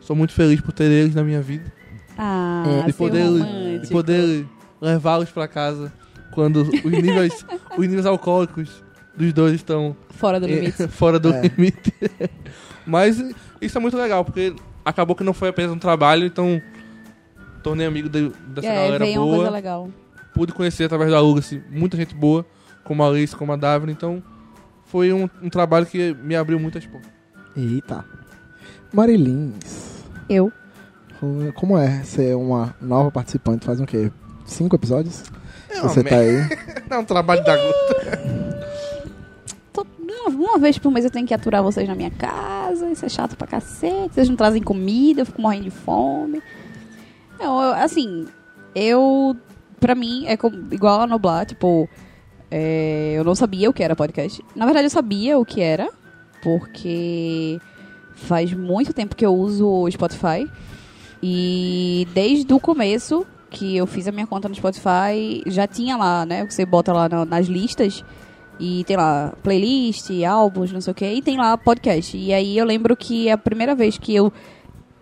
Sou muito feliz por ter eles na minha vida Ah, de seu poder, romântico. de poder levá-los pra casa quando os níveis, os níveis alcoólicos dos dois estão Fora do eh, limite. fora do É. limite. Mas isso é muito legal, porque acabou que não foi apenas um trabalho, então tornei amigo de- dessa é, galera veio uma coisa boa. legal. Pude conhecer através da Aluga-se muita gente boa, como a Alice, como a Davina, então foi um, um trabalho que me abriu muitas portas. Eita. Marilins. Eu. Como é ser uma nova participante? Faz o quê? Cinco episódios? É Você tá aí. É um trabalho da gota. Uma, uma vez por mês eu tenho que aturar vocês na minha casa, isso é chato pra cacete, vocês não trazem comida, eu fico morrendo de fome. Não, eu- assim, eu, pra mim, é como, igual a Noblar, tipo, é, eu não sabia o que era podcast. Na verdade, eu sabia o que era, porque faz muito tempo que eu uso o Spotify, e desde o começo que eu fiz a minha conta no Spotify, já tinha lá, né, você bota lá na- nas listas, e tem lá playlist, álbuns, não sei o que, e tem lá podcast. E aí eu lembro que a primeira vez que eu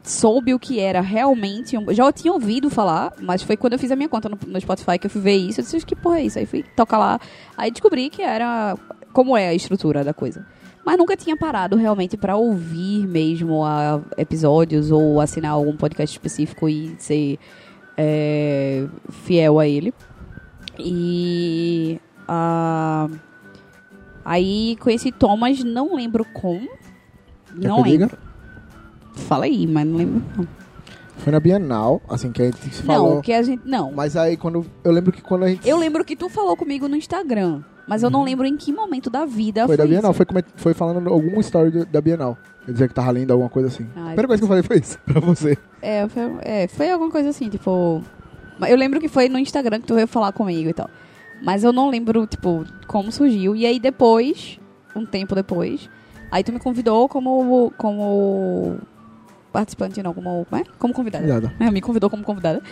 soube o que era realmente. um- Já tinha ouvido falar, mas foi quando eu fiz a minha conta no, no Spotify que eu fui ver isso. Eu disse, que porra é isso? Aí fui tocar lá. Aí descobri que era. Como é a estrutura da coisa. Mas nunca tinha parado realmente pra ouvir mesmo episódios ou assinar algum podcast específico e ser é, fiel a ele. E. aí conheci Thomas, não lembro como. Quer não que eu diga? lembro. Fala aí, mas não lembro. Não, Foi na Bienal, assim, que a gente se falou. não que a gente. Não. Mas aí quando. Eu lembro que quando a gente. Eu lembro que tu falou comigo no Instagram, mas eu não lembro em que momento da vida Foi da Bienal, foi, foi falando alguma do- da Bienal. Quer dizer que tava lendo alguma coisa assim. Ai, a primeira coisa que eu falei foi isso, pra você. É, foi, é, foi alguma coisa assim, tipo. mas Eu lembro que foi no Instagram que tu veio falar comigo e tal. Mas eu não lembro, tipo, como surgiu. E aí depois, um tempo depois, aí tu me convidou como. como participante, não, como. Como é? Como convidada. É, me convidou como convidada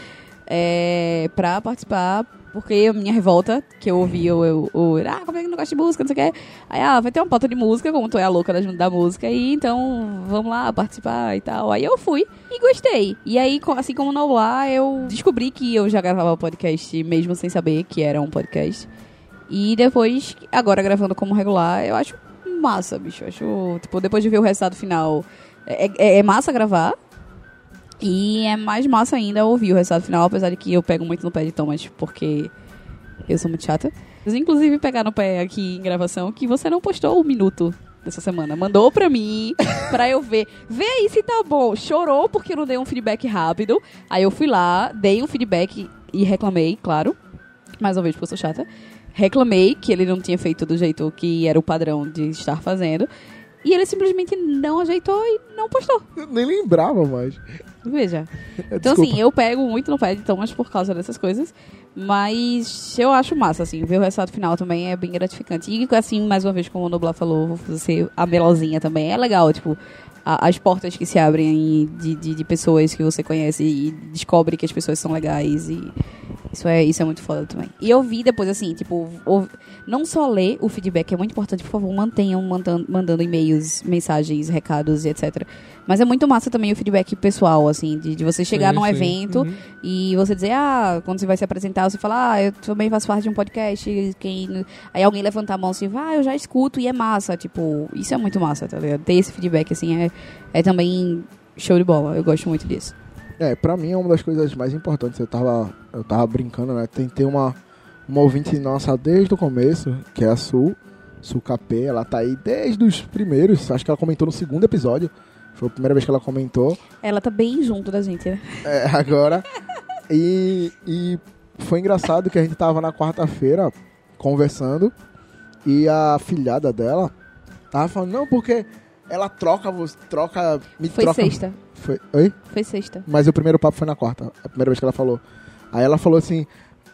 é, pra participar, porque a minha revolta, que eu ouvi o, o, ah, como é que não gosta de música, não sei o que. Aí, ah, vai ter uma pauta de música, como tu é a louca da, música, e então vamos lá participar e tal. Aí eu fui e gostei. E aí, assim como no lá, eu descobri que eu já gravava podcast, mesmo sem saber que era um podcast. E depois, agora gravando como regular, eu acho massa, bicho. Eu acho, tipo, depois de ver o resultado final, é, é- é massa gravar. E é mais massa ainda ouvir o resultado final, apesar de que eu pego muito no pé de Thomas, porque eu sou muito chata. Mas, inclusive, pegar no pé aqui em gravação que você não postou um minuto dessa semana. Mandou pra mim, pra eu ver. Vê aí se tá bom. Chorou porque eu não dei um feedback rápido. Aí eu fui lá, dei um feedback e reclamei, claro. Mais uma vez, porque eu sou chata. Reclamei que ele não tinha feito do jeito que era o padrão de estar fazendo. E ele simplesmente não ajeitou e não postou. Eu nem lembrava mais. Veja. É, Então, assim, eu pego muito no pé de Thomas por causa dessas coisas. Mas eu acho massa, assim. Ver o resultado final também é bem gratificante. E, assim, mais uma vez, como o Noblar falou, vou fazer a melosinha também. É legal, tipo, a- as portas que se abrem aí de, de, de pessoas que você conhece e descobre que as pessoas são legais. E Isso é, isso é muito foda também. E eu vi depois, assim, tipo, ouv- não só ler o feedback, é muito importante, por favor, mantenham mandando, mandando e-mails, mensagens, recados e etc. Mas é muito massa também o feedback pessoal, assim, de, de você chegar Sim, num sim. evento Uhum. e você dizer, ah, quando você vai se apresentar, você fala, ah, eu também faço parte de um podcast, quem... Aí alguém levantar a mão assim, ah, eu já escuto e é massa, tipo, isso é muito massa, tá ligado? Ter esse feedback, assim, é, é também show de bola, eu gosto muito disso. É, pra mim é uma das coisas mais importantes. Eu tava, eu tava brincando, né? Tem, tem uma, uma ouvinte nossa desde o começo, que é a Sul, Sul Capê. Ela tá aí desde os primeiros. Acho que ela comentou no segundo episódio. Foi a primeira vez que ela comentou. Ela tá bem junto da gente, né? É, agora. E, e foi engraçado que a gente tava na quarta-feira conversando e a filhada dela tava falando, não, porque ela troca, você troca, me Foi troca. sexta. Foi, oi? Foi sexta. Mas o primeiro papo foi na quarta, a primeira vez que ela falou. Aí ela falou assim,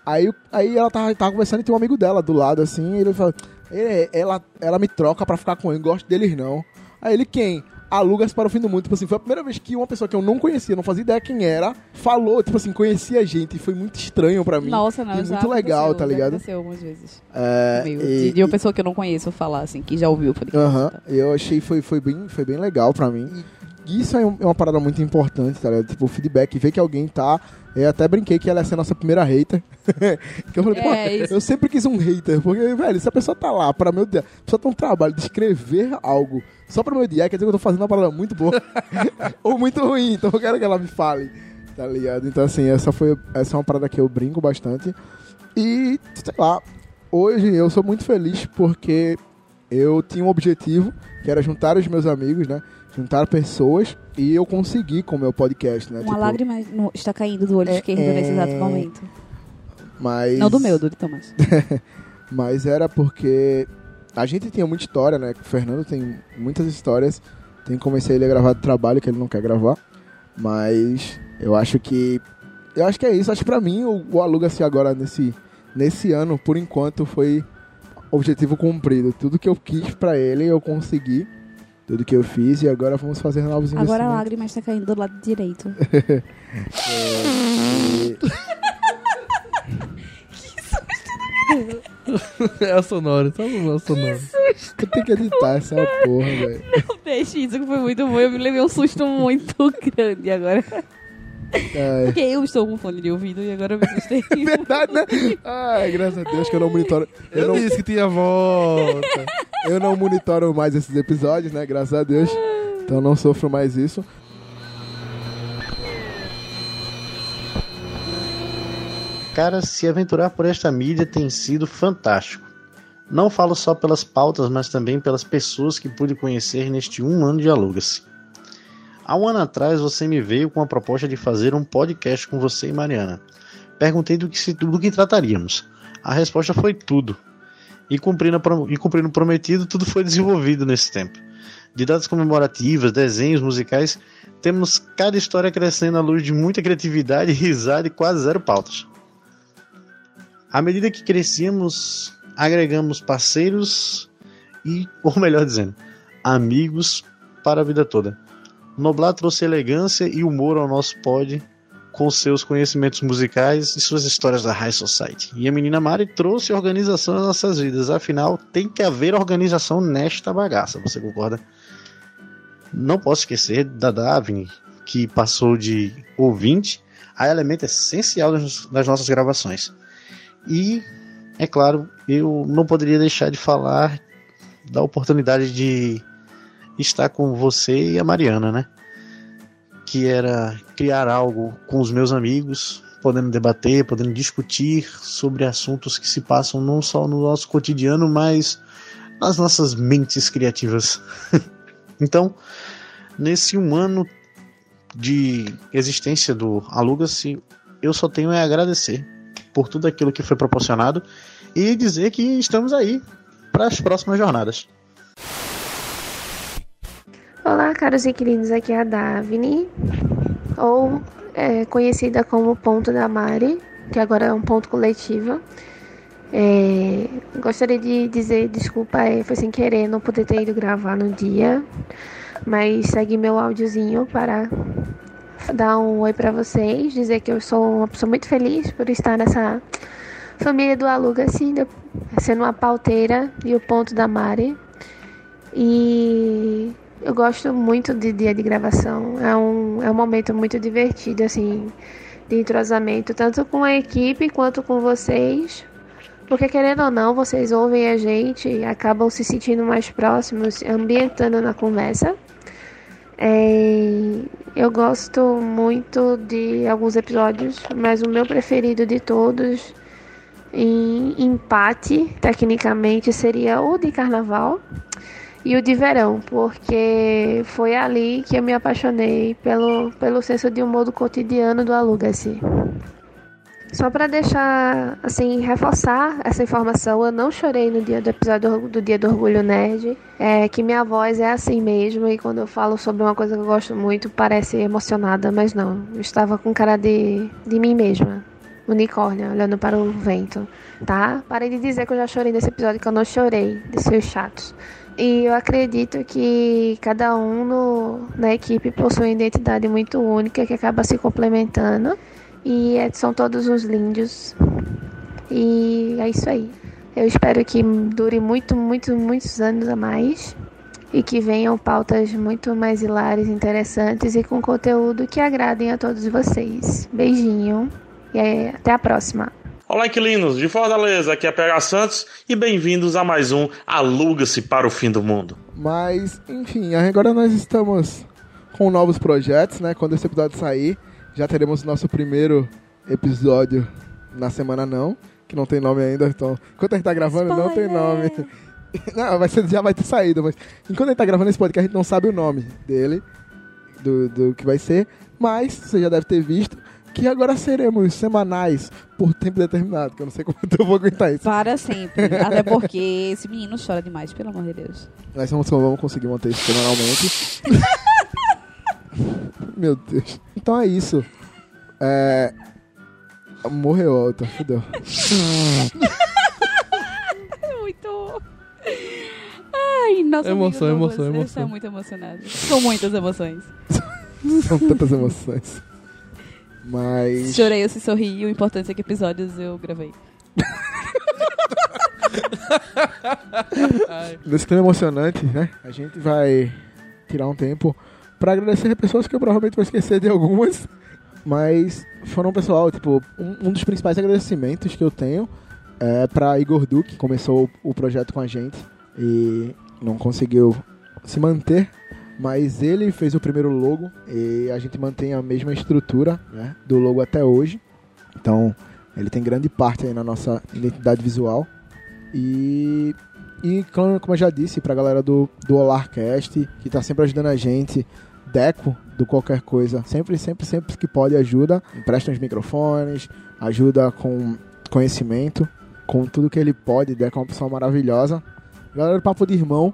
aí, aí ela tava, tava conversando e tem um amigo dela do lado, assim, e ele falou, "É, ela, ela me troca pra ficar com ele, gosto deles não. Aí ele, quem? Alugas para o fim do mundo. Tipo assim, foi a primeira vez que uma pessoa que eu não conhecia, não fazia ideia quem era, falou, tipo assim, conhecia a gente. E foi muito estranho pra mim. Nossa, não, e muito legal, tá já ligado? aconteceu algumas vezes. É, e- de, de uma pessoa que eu não conheço falar, assim, que já ouviu o podcast. Aham, tá? eu achei foi, foi, bem, foi bem legal pra mim. E isso é é uma parada muito importante, tá ligado? Tipo, o feedback, ver que alguém tá. Eu até brinquei que ela ia ser a nossa primeira hater. eu falei, pô, É, isso. eu sempre quis um hater, porque, velho, se a pessoa tá lá pra meu dia, a pessoa tem um trabalho de escrever algo só pra meu dia, quer dizer que eu tô fazendo uma parada muito boa ou muito ruim, então eu quero que ela me fale, tá ligado? Então, assim, essa foi essa é uma parada que eu brinco bastante. E, sei lá, hoje eu sou muito feliz porque eu tinha um objetivo, que era juntar os meus amigos, né? Juntar pessoas e eu consegui com o meu podcast, né? Uma Tipo, lágrima está caindo do olho É, esquerdo é. nesse exato momento. Mas... Não do meu, do de Thomas. Mas era porque a gente tinha muita história, né? O Fernando tem muitas histórias. Tem que convencer ele a gravar do trabalho que ele não quer gravar. Mas eu acho que. Eu acho que é isso. Acho que pra mim o, o Aluga-se agora nesse, nesse ano, por enquanto, foi objetivo cumprido. Tudo que eu quis pra ele, eu consegui. Tudo que eu fiz e agora vamos fazer novos Agora a investimentos. lágrima está caindo do lado direito. E- É a sonora, só uma sonora. Eu tenho que editar essa porra, velho. Deixa isso que foi muito bom. Eu me levei um susto muito grande agora. Ai. Porque eu estou com fone de ouvido e agora eu me assustei. Verdade, né? Ai, graças a Deus que eu não monitoro. Eu Eu não, disse que tinha volta. Eu não monitoro mais esses episódios, né? Graças a Deus. Então não sofro mais isso. Cara, se aventurar por esta mídia tem sido fantástico. Não falo só pelas pautas, mas também pelas pessoas que pude conhecer neste um ano de alugas. Há um ano atrás você me veio com a proposta de fazer um podcast com você e Mariana. Perguntei do que, se, do que trataríamos. A resposta foi tudo. E cumprindo, e cumprindo o prometido, tudo foi desenvolvido nesse tempo. De datas comemorativas, desenhos musicais, temos cada história crescendo à luz de muita criatividade, risada e quase zero pautas. À medida que crescíamos, agregamos parceiros e, ou melhor dizendo, amigos para a vida toda. Noblar trouxe elegância e humor ao nosso pod com seus conhecimentos musicais e suas histórias da High Society. E a menina Mari trouxe organização às nossas vidas. Afinal, tem que haver organização nesta bagaça, você concorda? Não posso esquecer da Davine, que passou de ouvinte a elemento essencial das nossas gravações. E, é claro, eu não poderia deixar de falar da oportunidade de estar com você e a Mariana, né? Que era criar algo com os meus amigos, podendo debater, podendo discutir sobre assuntos que se passam não só no nosso cotidiano, mas nas nossas mentes criativas. então, nesse um ano de existência do Aluga-se, eu só tenho a agradecer por tudo aquilo que foi proporcionado e dizer que estamos aí para as próximas jornadas. Olá, caros inquilinos, aqui é a Davine, ou é, conhecida como Ponto da Mari, que agora é um ponto coletivo. É, gostaria de dizer desculpa, é, foi sem querer não poder ter ido gravar no dia, mas segue meu áudiozinho para dar um oi pra vocês, dizer que eu sou uma pessoa muito feliz por estar nessa família do Aluga, assim, sendo uma pauteira e o ponto da Mari. E eu gosto muito de dia de gravação. É um, é um momento muito divertido, assim, de entrosamento, tanto com a equipe quanto com vocês. Porque querendo ou não, vocês ouvem a gente acabam se sentindo mais próximos, ambientando na conversa. É, eu gosto muito de alguns episódios, mas o meu preferido de todos, em empate, tecnicamente, seria o de carnaval e o de verão, porque foi ali que eu me apaixonei pelo, pelo senso de humor do cotidiano do Aluga-se. Só para deixar, assim, reforçar essa informação, eu não chorei no dia do episódio do Dia do Orgulho Nerd. É que minha voz é assim mesmo e quando eu falo sobre uma coisa que eu gosto muito, parece emocionada, mas não. Eu estava com cara de, de mim mesma. Unicórnio, olhando para o vento, tá? Parei de dizer que eu já chorei nesse episódio, que eu não chorei, de seus chatos. E eu acredito que cada um no, na equipe possui uma identidade muito única que acaba se complementando. E é- são todos uns lindos. E é isso aí. Eu espero que dure muito, muito, muitos anos a mais. E que venham pautas muito mais hilárias, interessantes e com conteúdo que agradem a todos vocês. Beijinho e é, até a próxima. Olá, inquilinos de Fortaleza, aqui é PH Santos e bem-vindos a mais um Aluga-se para o Fim do Mundo. Mas, enfim, agora nós estamos com novos projetos, né? Quando esse episódio sair, já teremos nosso primeiro episódio na semana não, que não tem nome ainda, então, enquanto a gente tá gravando, não tem nome. Não, vai ser, já vai ter saído, mas enquanto a gente tá gravando esse podcast, a gente não sabe o nome dele, do, do que vai ser, mas você já deve ter visto que agora seremos semanais por tempo determinado, que eu não sei como eu vou aguentar isso. Para sempre. Até porque esse menino chora demais, pelo amor de Deus. Nós vamos, vamos conseguir manter isso semanalmente. Meu Deus. Então é isso. É... Morreu a outra, fudeu. Muito. Ai, nossa. Emoção, amigo, emoção, você emoção. está muito emocionado. São muitas emoções. São tantas emoções. Mas. Chorei, eu se sorri. O importante é que episódios eu gravei. Nesse clima emocionante, né? A gente vai tirar um tempo pra agradecer pessoas que eu provavelmente vou esquecer de algumas. Mas foram pessoal, tipo, um, um dos principais agradecimentos que eu tenho é pra Igor Duque, que começou o projeto com a gente e não conseguiu se manter. Mas ele fez o primeiro logo e a gente mantém a mesma estrutura né, do logo até hoje. Então, ele tem grande parte aí na nossa identidade visual. E, e como eu já disse, pra galera do, do Olarcast, que tá sempre ajudando a gente, Deco, do qualquer coisa, sempre, sempre, sempre que pode ajuda, empresta os microfones, ajuda com conhecimento, com tudo que ele pode, Deco é uma pessoa maravilhosa. Galera Papo de Irmão,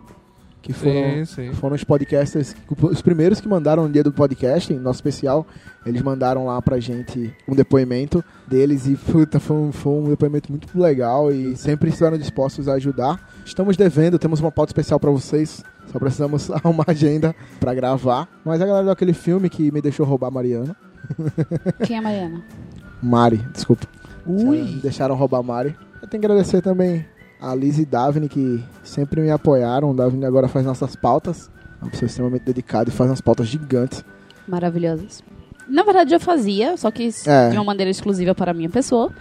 que foram, Sim, sim. foram os podcasters, os primeiros que mandaram no dia do podcast, nosso especial, eles mandaram lá pra gente um depoimento deles e puta, foi, um, foi um depoimento muito legal e sempre estiveram dispostos a ajudar. Estamos devendo, temos uma pauta especial pra vocês, só precisamos arrumar agenda pra gravar. Mas a galera daquele filme que me deixou roubar a Mariana, Quem é a Mariana? Mari, desculpa. Ui. Deixaram roubar a Mari. Eu tenho que agradecer também a Liz e Davine que sempre me apoiaram. O Davine agora faz nossas pautas. É uma pessoa extremamente dedicada e faz umas pautas gigantes. Maravilhosas. Na verdade, eu fazia, só que É. de uma maneira exclusiva para a minha pessoa.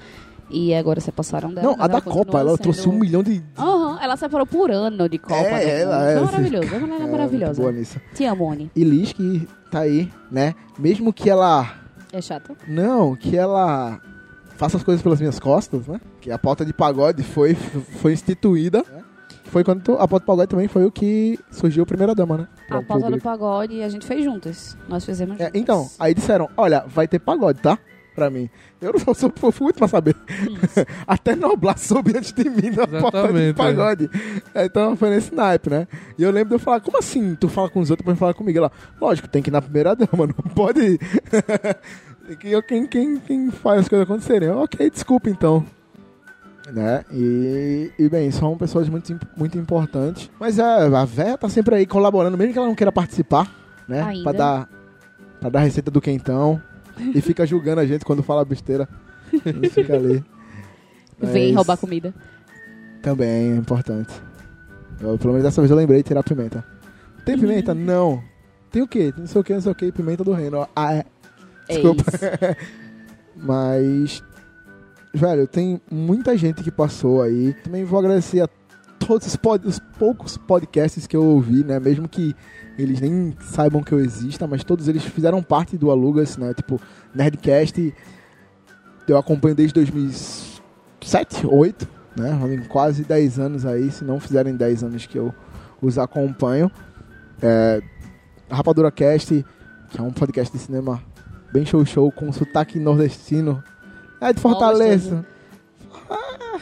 E agora se passaram dela. Não, a da ela continua Copa, ela sendo- trouxe um milhão de. Aham, ela separou por ano de Copa. É, ela Mundo. é, assim, maravilhosa. Ela é maravilhosa. boa nisso. Te amo, Oni. E Liz que tá aí, né? Mesmo que ela. É chata? Não, que ela faça as coisas pelas minhas costas, né? Que a pauta de pagode foi, foi instituída. né? Foi quando a pauta de pagode também foi o que surgiu a primeira dama, né? Pra A pauta do público. pagode a gente fez juntas. Nós fizemos É, juntas. então, aí disseram, olha, vai ter pagode, tá? Pra mim. Eu não sou, sou, fui muito pra saber. Até Noblar soube antes de mim na pauta de é. pagode. É, Então foi nesse naipe, né? E eu lembro de eu falar, como assim? Tu fala com os outros, depois fala comigo. Ela, lógico, tem que ir na primeira dama, não pode. Quem, quem, quem faz as coisas acontecerem? Eu, ok, desculpa então. Né? E, e bem, são pessoas muito, muito importantes. Mas é, a Véia tá sempre aí colaborando, mesmo que ela não queira participar, né? Ainda. Pra dar pra dar receita do quentão. e fica julgando a gente quando fala besteira. Ele fica ali. Vem Mas roubar comida. Também é importante. Eu, pelo menos dessa vez eu lembrei de tirar pimenta. Tem pimenta? Não. Tem o quê? Não sei o que, não sei o que. Pimenta do reino. Ah, é. É Desculpa. isso. Mas, velho, tem muita gente que passou aí. Também vou agradecer a todos os, pod- os poucos podcasts que eu ouvi, né? Mesmo que eles nem saibam que eu exista, mas todos eles fizeram parte do Alugas, né? Tipo, Nerdcast, eu acompanho desde 2007, 2008, né? Quase 10 anos aí, se não fizerem 10 anos que eu os acompanho. É, Rapadura Cast, que é um podcast de cinema bem show show, com sotaque nordestino. É de Fortaleza. Ah,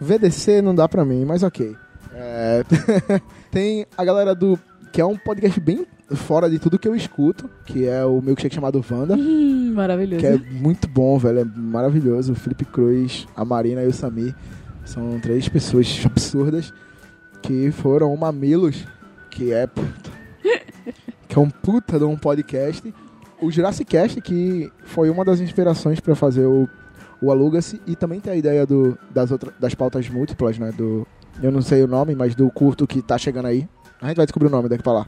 VDC não dá pra mim, mas ok. É, tem a galera do. que é um podcast bem fora de tudo que eu escuto, que é o milkshake chamado Wanda. Hum, maravilhoso. Que é muito bom, velho. É maravilhoso. O Felipe Cruz, a Marina e o Samir são três pessoas absurdas que foram mamilos, que é puta, que é um puta de um podcast. O Jurassic Cast, que foi uma das inspirações pra fazer o, o Aluga-se, e também tem a ideia do, das, outras, das pautas múltiplas, né? Do, eu não sei o nome, mas do curto que tá chegando aí. A gente vai descobrir o nome daqui pra lá.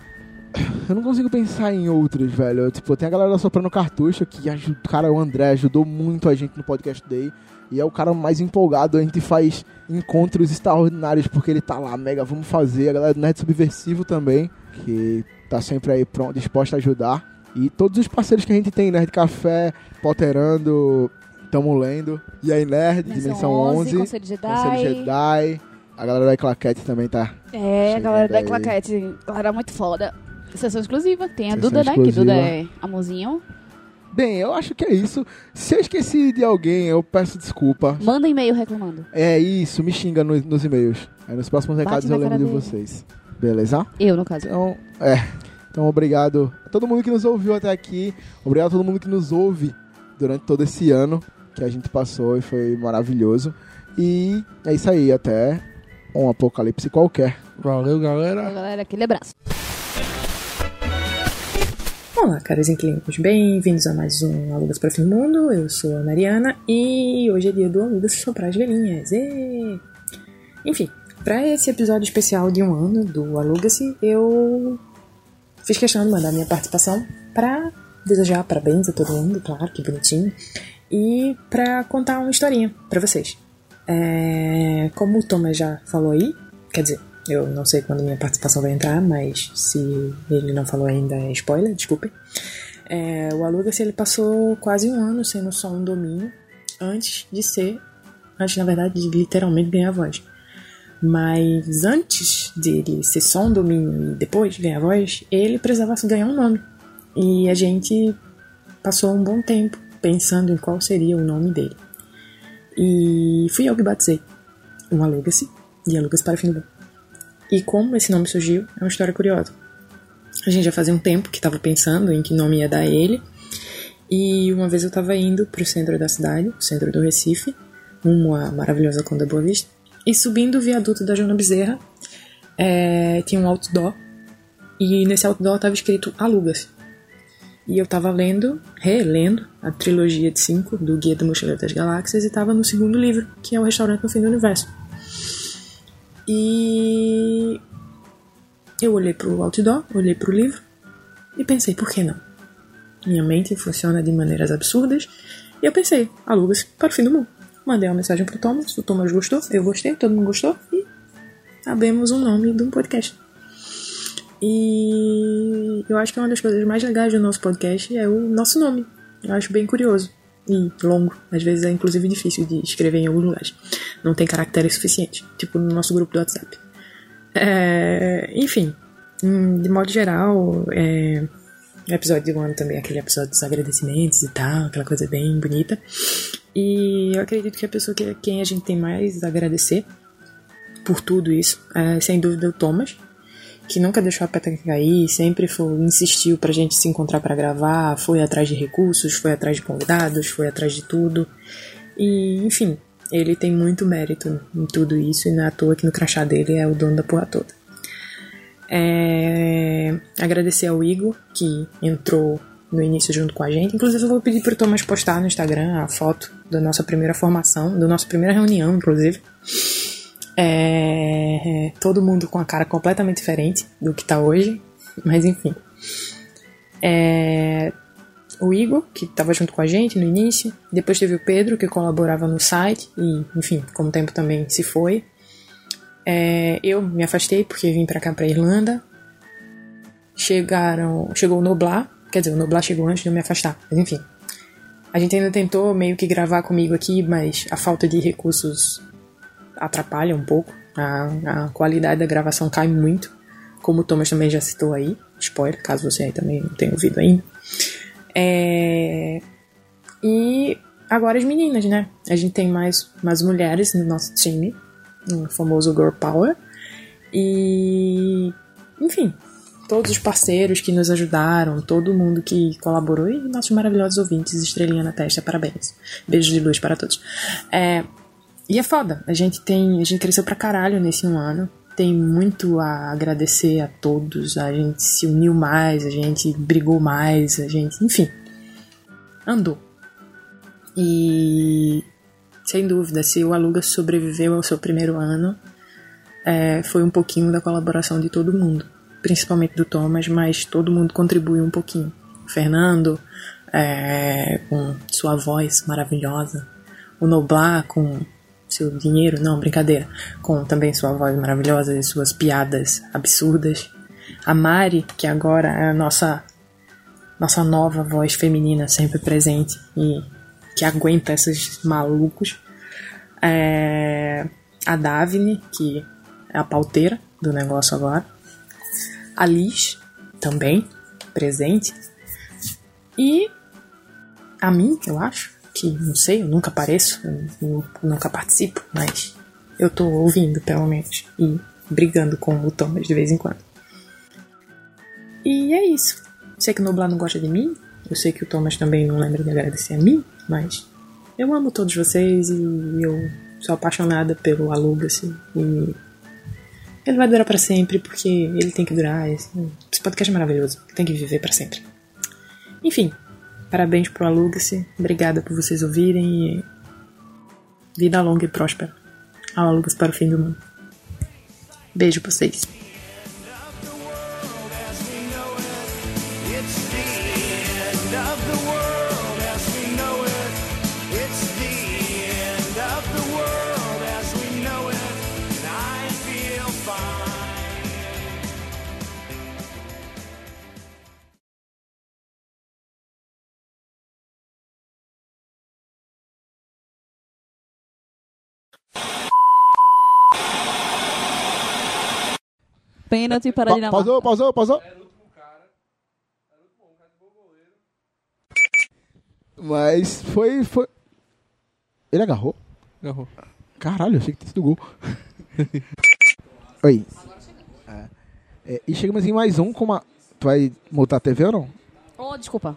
Eu não consigo pensar em outros, velho. Tipo, tem a galera da Soprano Cartucho que ajuda, cara, o André ajudou muito a gente no podcast Day. E é o cara mais empolgado. A gente faz encontros extraordinários porque ele tá lá, mega, vamos fazer. A galera do Nerd Subversivo também, que tá sempre aí pronto, disposta a ajudar. E todos os parceiros que a gente tem, Nerd Café, Potterando, Tamo Lendo. E aí, Nerd, Dimensão 11, Conselho Jedi. Conselho Jedi. A galera da Claquete também tá É, a galera da. Claquete, galera muito foda. Sessão exclusiva. Tem a Sessão Duda, né? Que exclusiva. Duda é amorzinho. Bem, eu acho que é isso. Se eu esqueci de alguém, eu peço desculpa. Manda e-mail reclamando. É isso, me xinga no- nos e-mails. Aí nos próximos recados eu lembro de dele. vocês. Beleza? Eu, no caso. Então, é. Então, obrigado a todo mundo que nos ouviu até aqui. Obrigado a todo mundo que nos ouve durante todo esse ano que a gente passou e foi maravilhoso. E é isso aí, até um apocalipse qualquer. Valeu, galera. Galera, aquele abraço. Olá, caros inquilinos, bem-vindos a mais um Alugas para o Fim do Mundo. Eu sou a Mariana e hoje é dia do Alugas Soprar as Velhinhas. Ê! Enfim, para esse episódio especial de um ano do Aluga-se, eu fiz questão de mandar minha participação para desejar parabéns a todo mundo, claro, que bonitinho, e para contar uma historinha para vocês. É, como o Thomas já falou aí, quer dizer, eu não sei quando minha participação vai entrar, mas se ele não falou ainda é spoiler, desculpem. É, o Aluga-se ele passou quase um ano sendo só um domínio antes de ser, antes na verdade de literalmente ganhar voz. Mas antes dele ser só um domínio e depois ganhar voz, ele precisava ganhar um nome. E a gente passou um bom tempo pensando em qual seria o nome dele. E fui eu que batizei o Aluga-se de Alugas para Fim. E como esse nome surgiu é uma história curiosa. A gente já fazia um tempo que estava pensando em que nome ia dar a ele. E uma vez eu estava indo para o centro da cidade, o centro do Recife, rumo à maravilhosa Conda Boa Vista. E subindo o viaduto da Joana Bezerra, é, tinha um outdoor. E nesse outdoor estava escrito Alugas. E eu estava lendo, relendo, a trilogia de cinco do Guia do Mochileiro das Galáxias e estava no segundo livro, que é o Restaurante no Fim do Universo. E eu olhei pro outdoor, olhei pro livro e pensei, por que não? Minha mente funciona de maneiras absurdas e eu pensei, alugas para o fim do mundo. Mandei uma mensagem pro Thomas, o Thomas gostou, eu gostei, todo mundo gostou e abemos um nome de um podcast. E eu acho que uma das coisas mais legais do nosso podcast é o nosso nome. Eu acho bem curioso e longo. Às vezes é inclusive difícil de escrever em alguns lugares. Não tem caracteres suficientes, tipo no nosso grupo do WhatsApp. É, enfim, hum, de modo geral, é, o episódio do ano também é aquele episódio dos agradecimentos e tal, aquela coisa bem bonita. E eu acredito que a pessoa que quem a gente tem mais a agradecer por tudo isso é sem dúvida o Thomas, que nunca deixou a peteca cair, sempre foi, insistiu pra gente se encontrar para gravar, foi atrás de recursos, foi atrás de convidados, foi atrás de tudo. E, enfim, ele tem muito mérito em tudo isso e não é à toa que no crachá dele é o dono da porra toda. É, agradecer ao Igor, que entrou no início junto com a gente. Inclusive, eu vou pedir pro Thomas postar no Instagram a foto da nossa primeira formação, da nossa primeira reunião, inclusive. É, todo mundo com a cara completamente diferente do que tá hoje, mas enfim. É, o Igor, que estava junto com a gente no início. Depois teve o Pedro, que colaborava no site. E, enfim, com o tempo também se foi. É, eu me afastei porque vim pra cá, pra Irlanda. Chegaram, chegou o Noblar. Quer dizer, o Noblar chegou antes de eu me afastar. Mas enfim. A gente ainda tentou meio que gravar comigo aqui, mas a falta de recursos atrapalha um pouco. A, a qualidade da gravação cai muito. Como o Thomas também já citou aí. Spoiler, caso você aí também não tenha ouvido ainda. É... E agora as meninas, né? A gente tem mais, mais mulheres no nosso time, no famoso Girl Power. E. Enfim, todos os parceiros que nos ajudaram, todo mundo que colaborou e nossos maravilhosos ouvintes, estrelinha na testa, parabéns. Beijos de luz para todos. É, e é foda, a gente tem. A gente cresceu pra caralho nesse um ano. Tem muito a agradecer a todos. A gente se uniu mais, a gente brigou mais, a gente. Enfim. Andou. E. Sem dúvida, se o Aluga sobreviveu ao seu primeiro ano, é, foi um pouquinho da colaboração de todo mundo. Principalmente do Thomas, mas todo mundo contribuiu um pouquinho. O Fernando, é, com sua voz maravilhosa. O Noblar, com seu dinheiro, não, brincadeira, com também sua voz maravilhosa e suas piadas absurdas. A Mari, que agora é a nossa nossa nova voz feminina sempre presente e que aguenta esses malucos. É, a Davine, que é a pauteira do negócio agora. A Liz, também presente. E a mim, eu acho, que não sei, eu nunca apareço, eu nunca participo, mas eu tô ouvindo pelo menos e brigando com o Thomas de vez em quando. E é isso. Sei que o Noblar não gosta de mim, eu sei que o Thomas também não lembra de agradecer a mim, mas eu amo todos vocês e eu sou apaixonada pelo Aluga-se e ele vai durar para sempre porque ele tem que durar. Esse, podcast é maravilhoso, tem que viver para sempre. Enfim, Parabéns pro Aluga-se. Obrigada por vocês ouvirem e vida longa e próspera. Ao Aluga-se para o fim do mundo. Beijo pra vocês. Pênalti para a Dinamarca. pausou, pausou, pausou. Mas foi, foi. Ele agarrou? Agarrou. Caralho, achei que tinha sido gol. Oi. É. É, e chegamos em mais um com uma. Tu vai montar a TV ou não? Oh, desculpa.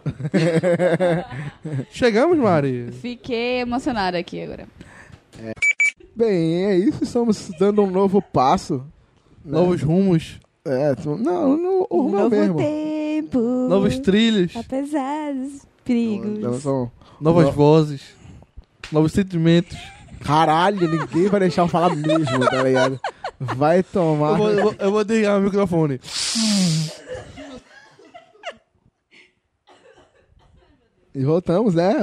Chegamos, Mari. Fiquei emocionada aqui agora. Bem, é isso. Estamos dando um novo passo. Né? Novos rumos, É, tu- não, não, o rumo é o Novo mesmo. tempo. novos trilhos, Apesar dos perigos. Elas são- novas No- vozes, novos sentimentos. Caralho, ninguém vai deixar eu falar mesmo, tá ligado? Vai tomar. Eu vou, eu vou, eu vou desligar o microfone. E voltamos, né?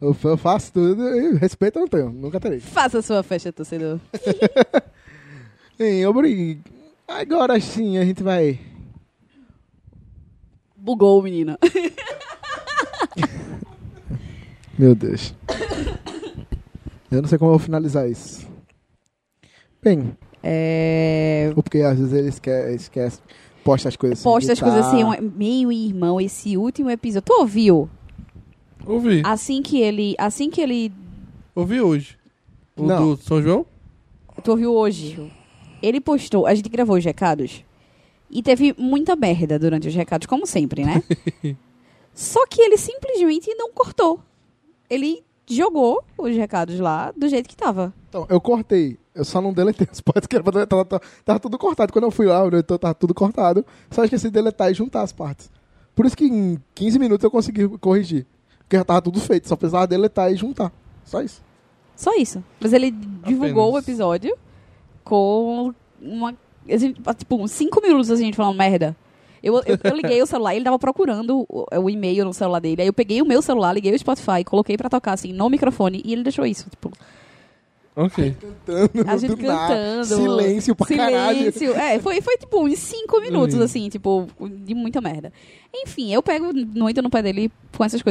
Eu, eu faço tudo e respeito eu não tenho, nunca terei. Faça a sua festa, torcedor. Bem, obrigado. Agora sim a gente vai. Bugou, menina. Meu Deus. Eu não sei como eu vou finalizar isso. Bem, É... ou porque às vezes ele esquece, esquece posta as coisas assim. Posta as coisas assim, meu irmão, esse último episódio. Tu ouviu? Ouvi, Assim que ele. Assim que ele. ouvi hoje. O Não. do São João? Tu ouviu hoje? Ele postou. A gente gravou os recados. E teve muita merda durante os recados, como sempre, né? Só que ele simplesmente não cortou. Ele jogou os recados lá do jeito que tava. Então, eu cortei. Eu só não deletei os pods que era pra deletar. Tava, tava tudo cortado. Quando eu fui lá, o editor tava tudo cortado. Só esqueci de deletar e juntar as partes. Por isso que em 15 minutos eu consegui corrigir. Porque já tava tudo feito, só precisava deletar e juntar. Só isso. Só isso. Mas ele divulgou o Apenas. episódio com uma. a gente- tipo, uns 5 minutos a gente falando merda. Eu, eu, eu liguei o celular, ele tava procurando o, o e-mail no celular dele. Aí eu peguei o meu celular, liguei o Spotify, coloquei pra tocar assim no microfone e ele deixou isso. Tipo, Ok. Cantando, a gente cantando. Silêncio pra caralho. Silêncio. É, foi, foi tipo uns 5 minutos, Lindo. assim, tipo, de muita merda. Enfim, eu pego, entro no pé dele com essas coisas.